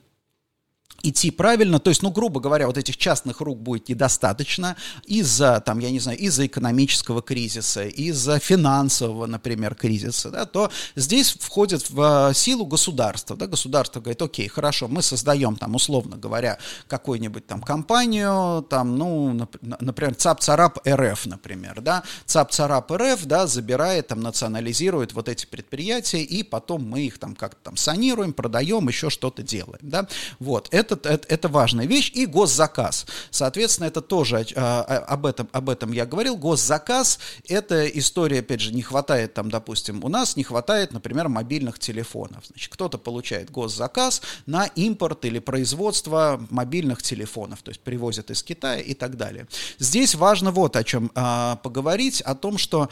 идти правильно, то есть, ну, грубо говоря, вот этих частных рук будет недостаточно из-за, там, я не знаю, из-за экономического кризиса, из-за финансового, например, кризиса, да, то здесь входит в силу государство, да, государство говорит, окей, хорошо, мы создаем там, условно говоря, какую-нибудь там компанию, там, ну, например, ЦАП-ЦАРАП РФ, например, да, ЦАП-ЦАРАП РФ, да, забирает, там, национализирует вот эти предприятия, и потом мы их там как-то там санируем, продаем, еще что-то делаем, да, вот, это это, это, это важная вещь. И госзаказ. Соответственно, это тоже а, а, об, этом, об этом я говорил. Госзаказ – это история, опять же, не хватает там, допустим, у нас не хватает, например, мобильных телефонов. Значит, кто-то получает госзаказ на импорт или производство мобильных телефонов, то есть привозят из Китая и так далее. Здесь важно вот о чем а, поговорить, о том, что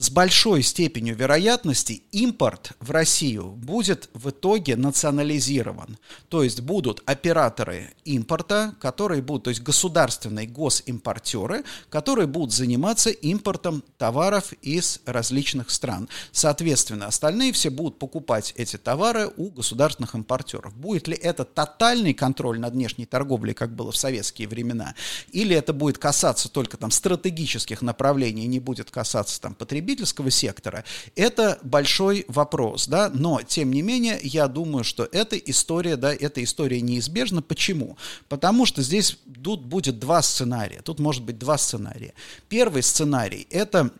с большой степенью вероятности импорт в Россию будет в итоге национализирован. То есть будут операторы импорта, которые будут, то есть государственные госимпортеры, которые будут заниматься импортом товаров из различных стран. Соответственно, остальные все будут покупать эти товары у государственных импортеров. Будет ли это тотальный контроль над внешней торговлей, как было в советские времена, или это будет касаться только там стратегических направлений, не будет касаться там потребителей, потребительского сектора, это большой вопрос, да, но, тем не менее, я думаю, что эта история, да, эта история неизбежна. Почему? Потому что здесь тут будет два сценария, тут может быть два сценария. Первый сценарий – это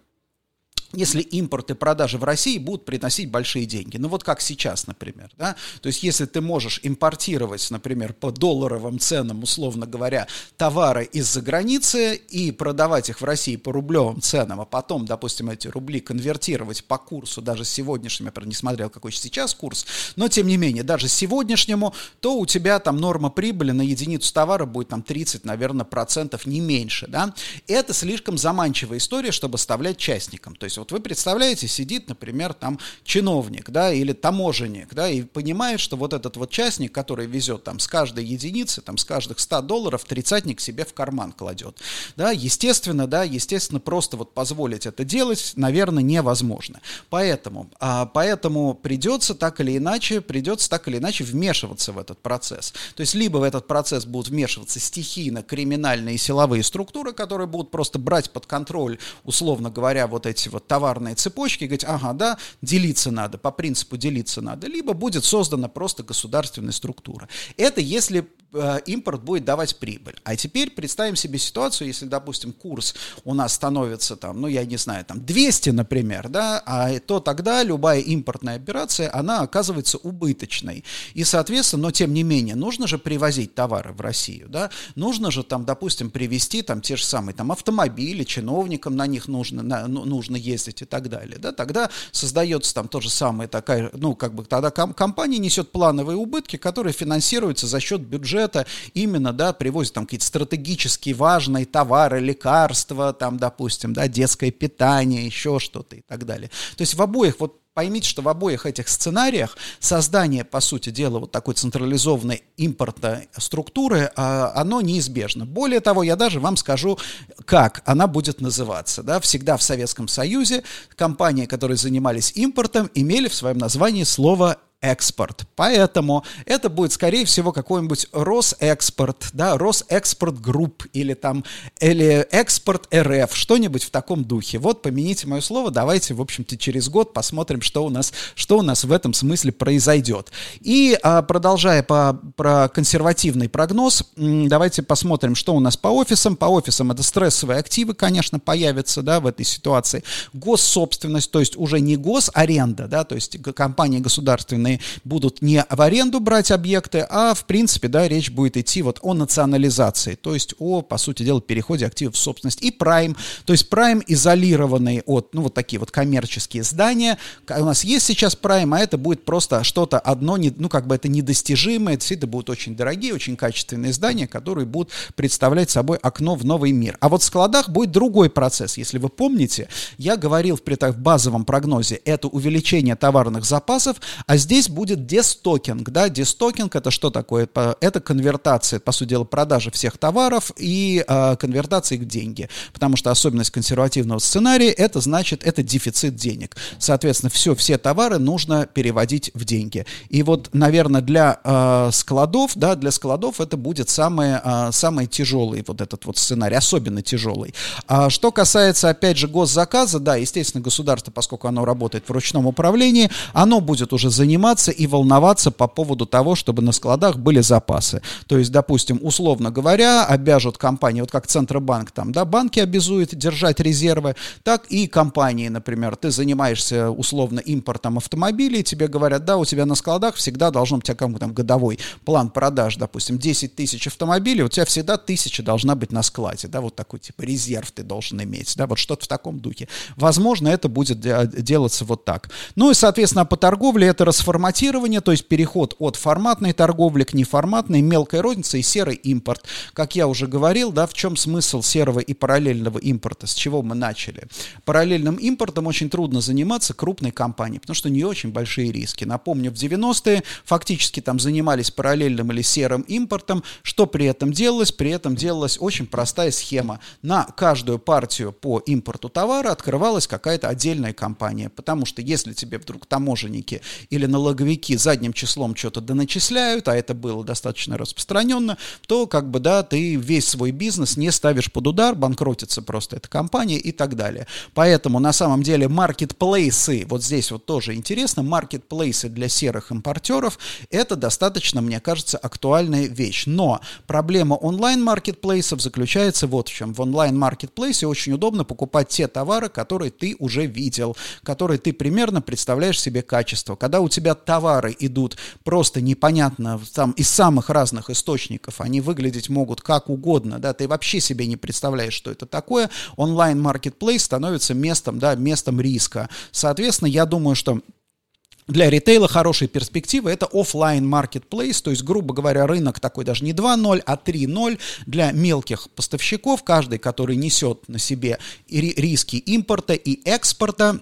если импорт и продажи в России будут приносить большие деньги. Ну вот как сейчас, например. Да? То есть если ты можешь импортировать, например, по долларовым ценам, условно говоря, товары из-за границы и продавать их в России по рублевым ценам, а потом, допустим, эти рубли конвертировать по курсу, даже сегодняшнему, я, не смотрел, какой сейчас курс, но тем не менее, даже сегодняшнему, то у тебя там норма прибыли на единицу товара будет там 30, наверное, процентов, не меньше. Да? Это слишком заманчивая история, чтобы оставлять частникам. То есть вот вы представляете, сидит, например, там чиновник, да, или таможенник, да, и понимает, что вот этот вот частник, который везет там с каждой единицы, там с каждых 100 долларов тридцатник себе в карман кладет, да, естественно, да, естественно, просто вот позволить это делать, наверное, невозможно. Поэтому, а, поэтому придется так или иначе, придется так или иначе вмешиваться в этот процесс. То есть либо в этот процесс будут вмешиваться стихийно криминальные силовые структуры, которые будут просто брать под контроль, условно говоря, вот эти вот товарные цепочки, говорить, ага, да, делиться надо, по принципу делиться надо, либо будет создана просто государственная структура. Это если Э, импорт будет давать прибыль. А теперь представим себе ситуацию, если, допустим, курс у нас становится там, ну, я не знаю, там 200, например, да, а то тогда любая импортная операция, она оказывается убыточной. И, соответственно, но тем не менее, нужно же привозить товары в Россию, да, нужно же там, допустим, привезти там те же самые там автомобили, чиновникам на них нужно, на, ну, нужно ездить и так далее, да, тогда создается там то же самое такая, ну, как бы тогда ком- компания несет плановые убытки, которые финансируются за счет бюджета именно, да, привозят там какие-то стратегически важные товары, лекарства, там, допустим, да, детское питание, еще что-то и так далее. То есть в обоих вот Поймите, что в обоих этих сценариях создание, по сути дела, вот такой централизованной импортной структуры, а, оно неизбежно. Более того, я даже вам скажу, как она будет называться. Да? Всегда в Советском Союзе компании, которые занимались импортом, имели в своем названии слово экспорт. Поэтому это будет, скорее всего, какой-нибудь Росэкспорт, да, Росэкспорт Групп или там, или Экспорт РФ, что-нибудь в таком духе. Вот, помените мое слово, давайте, в общем-то, через год посмотрим, что у нас, что у нас в этом смысле произойдет. И а, продолжая по, про консервативный прогноз, давайте посмотрим, что у нас по офисам. По офисам это стрессовые активы, конечно, появятся, да, в этой ситуации. Госсобственность, то есть уже не госаренда, да, то есть компании государственные стороны будут не в аренду брать объекты, а в принципе, да, речь будет идти вот о национализации, то есть о, по сути дела, переходе активов в собственность. И Prime, то есть Prime изолированный от, ну, вот такие вот коммерческие здания. У нас есть сейчас Prime, а это будет просто что-то одно, ну, как бы это недостижимое, все это будут очень дорогие, очень качественные здания, которые будут представлять собой окно в новый мир. А вот в складах будет другой процесс. Если вы помните, я говорил в, в базовом прогнозе, это увеличение товарных запасов, а здесь здесь будет дестокинг, да, дестокинг это что такое? Это конвертация, по сути дела, продажи всех товаров и э, конвертации их в деньги, потому что особенность консервативного сценария это значит, это дефицит денег. Соответственно, все, все товары нужно переводить в деньги. И вот, наверное, для э, складов, да, для складов это будет самый, э, самый тяжелый вот этот вот сценарий, особенно тяжелый. А что касается, опять же, госзаказа, да, естественно, государство, поскольку оно работает в ручном управлении, оно будет уже заниматься и волноваться по поводу того, чтобы на складах были запасы. То есть, допустим, условно говоря, обяжут компании, вот как Центробанк там, да, банки обязуют держать резервы, так и компании, например, ты занимаешься условно импортом автомобилей, тебе говорят, да, у тебя на складах всегда должно быть, как там годовой план продаж, допустим, 10 тысяч автомобилей, у тебя всегда тысяча должна быть на складе, да, вот такой типа резерв ты должен иметь, да, вот что-то в таком духе. Возможно, это будет делаться вот так. Ну и, соответственно, по торговле это расформатирование, то есть переход от форматной торговли к неформатной, мелкой рознице и серый импорт. Как я уже говорил, да, в чем смысл серого и параллельного импорта, с чего мы начали. Параллельным импортом очень трудно заниматься крупной компанией, потому что у нее очень большие риски. Напомню, в 90-е фактически там занимались параллельным или серым импортом. Что при этом делалось? При этом делалась очень простая схема. На каждую партию по импорту товара открывалась какая-то отдельная компания, потому что если тебе вдруг таможенники или налоговики задним числом что-то доначисляют, а это было достаточно распространенно, то как бы, да, ты весь свой бизнес не ставишь под удар, банкротится просто эта компания и так далее. Поэтому на самом деле маркетплейсы, вот здесь вот тоже интересно, маркетплейсы для серых импортеров, это достаточно, мне кажется, актуальная вещь. Но проблема онлайн-маркетплейсов заключается вот в чем. В онлайн-маркетплейсе очень удобно покупать те товары, которые ты уже видел, которые ты примерно представляешь себе качество. Когда у тебя товары идут просто непонятно там из самых разных источников, они выглядеть могут как угодно, да, ты вообще себе не представляешь, что это такое, онлайн-маркетплейс становится местом, да, местом риска. Соответственно, я думаю, что для ритейла хорошие перспективы это офлайн marketplace, то есть, грубо говоря, рынок такой даже не 2.0, а 3.0 для мелких поставщиков, каждый, который несет на себе риски импорта и экспорта,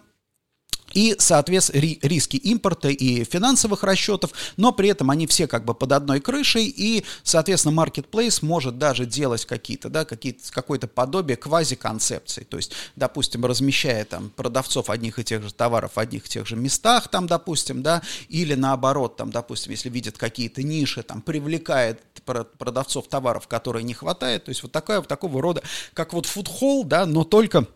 и, соответственно, риски импорта и финансовых расчетов, но при этом они все как бы под одной крышей, и, соответственно, marketplace может даже делать какие-то, да, какие-то, какое-то подобие квази-концепции, то есть, допустим, размещая там продавцов одних и тех же товаров в одних и тех же местах, там, допустим, да, или наоборот, там, допустим, если видят какие-то ниши, там, привлекает продавцов товаров, которые не хватает, то есть вот такая, вот такого рода, как вот фудхолл, да, но только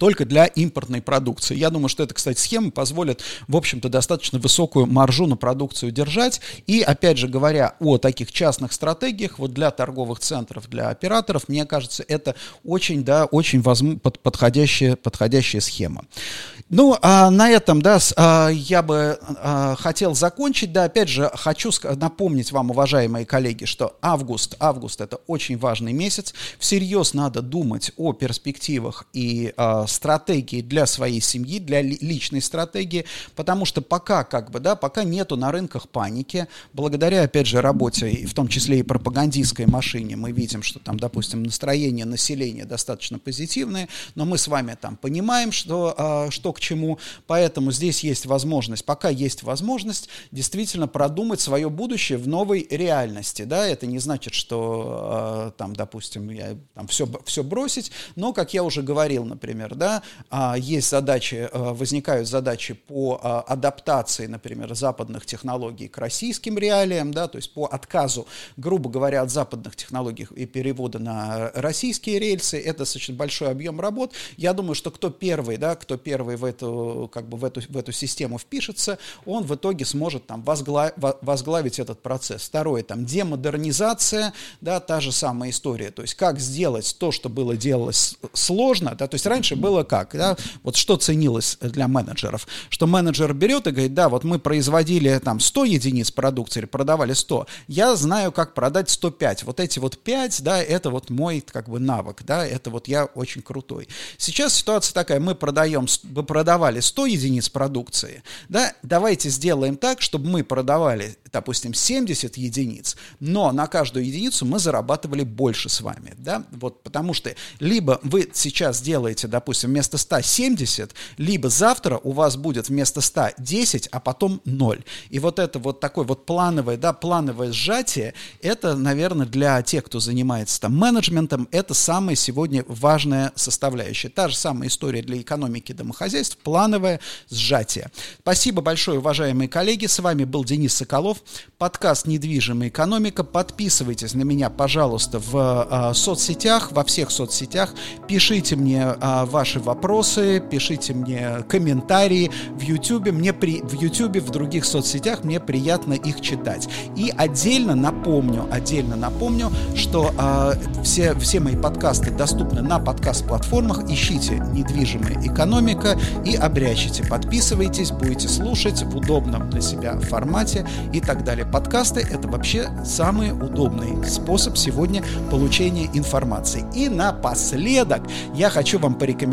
только для импортной продукции. Я думаю, что эта, кстати, схема позволит, в общем-то, достаточно высокую маржу на продукцию держать. И, опять же, говоря о таких частных стратегиях, вот для торговых центров, для операторов, мне кажется, это очень, да, очень возможно, подходящая, подходящая схема. Ну, а на этом, да, а, я бы а, хотел закончить, да, опять же, хочу напомнить вам, уважаемые коллеги, что август, август это очень важный месяц, всерьез надо думать о перспективах и а, стратегии для своей семьи, для личной стратегии, потому что пока, как бы, да, пока нету на рынках паники, благодаря, опять же, работе, в том числе и пропагандистской машине, мы видим, что там, допустим, настроение населения достаточно позитивное, но мы с вами там понимаем, что, что к чему, поэтому здесь есть возможность, пока есть возможность действительно продумать свое будущее в новой реальности, да, это не значит, что там, допустим, я, там все, все бросить, но, как я уже говорил, например, да, а, есть задачи, а, возникают задачи по а, адаптации, например, западных технологий к российским реалиям, да, то есть по отказу, грубо говоря, от западных технологий и перевода на российские рельсы. Это достаточно большой объем работ. Я думаю, что кто первый, да, кто первый в эту, как бы в эту, в эту систему впишется, он в итоге сможет там возглавить, возглавить этот процесс. Второе, там, демодернизация, да, та же самая история. То есть как сделать то, что было делалось сложно, да, то есть раньше было было как, да, вот что ценилось для менеджеров, что менеджер берет и говорит, да, вот мы производили там 100 единиц продукции, продавали 100, я знаю, как продать 105, вот эти вот 5, да, это вот мой как бы навык, да, это вот я очень крутой. Сейчас ситуация такая, мы продаем, мы продавали 100 единиц продукции, да, давайте сделаем так, чтобы мы продавали допустим, 70 единиц, но на каждую единицу мы зарабатывали больше с вами, да, вот потому что либо вы сейчас делаете, допустим, вместо 170, либо завтра у вас будет вместо 100 10, а потом 0. И вот это вот такое вот плановое, да, плановое сжатие, это, наверное, для тех, кто занимается там менеджментом, это самая сегодня важная составляющая. Та же самая история для экономики домохозяйств, плановое сжатие. Спасибо большое, уважаемые коллеги, с вами был Денис Соколов, подкаст «Недвижимая экономика». Подписывайтесь на меня, пожалуйста, в э, соцсетях, во всех соцсетях, пишите мне э, ваши вопросы, пишите мне комментарии в YouTube, мне при, в YouTube, в других соцсетях, мне приятно их читать. И отдельно напомню, отдельно напомню, что э, все, все мои подкасты доступны на подкаст-платформах. Ищите «Недвижимая экономика» и обрящите. Подписывайтесь, будете слушать в удобном для себя формате и так далее. Подкасты — это вообще самый удобный способ сегодня получения информации. И напоследок я хочу вам порекомендовать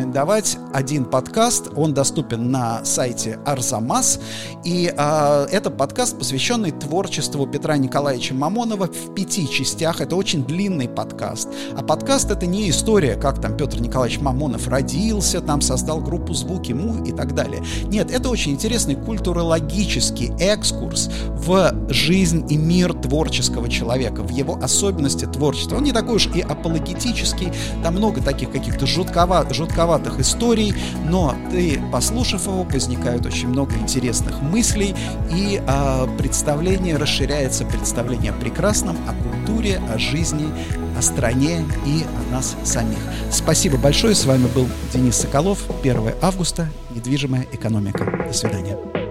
один подкаст. Он доступен на сайте Арзамас. И э, это подкаст, посвященный творчеству Петра Николаевича Мамонова в пяти частях. Это очень длинный подкаст. А подкаст — это не история, как там Петр Николаевич Мамонов родился, там создал группу «Звуки Му» и так далее. Нет, это очень интересный культурологический экскурс в жизнь и мир творческого человека, в его особенности творчества. Он не такой уж и апологетический, там много таких каких-то жутковат, жутковатых историй, но ты, послушав его, возникают очень много интересных мыслей, и э, представление расширяется, представление о прекрасном, о культуре, о жизни, о стране и о нас самих. Спасибо большое, с вами был Денис Соколов, 1 августа, недвижимая экономика. До свидания.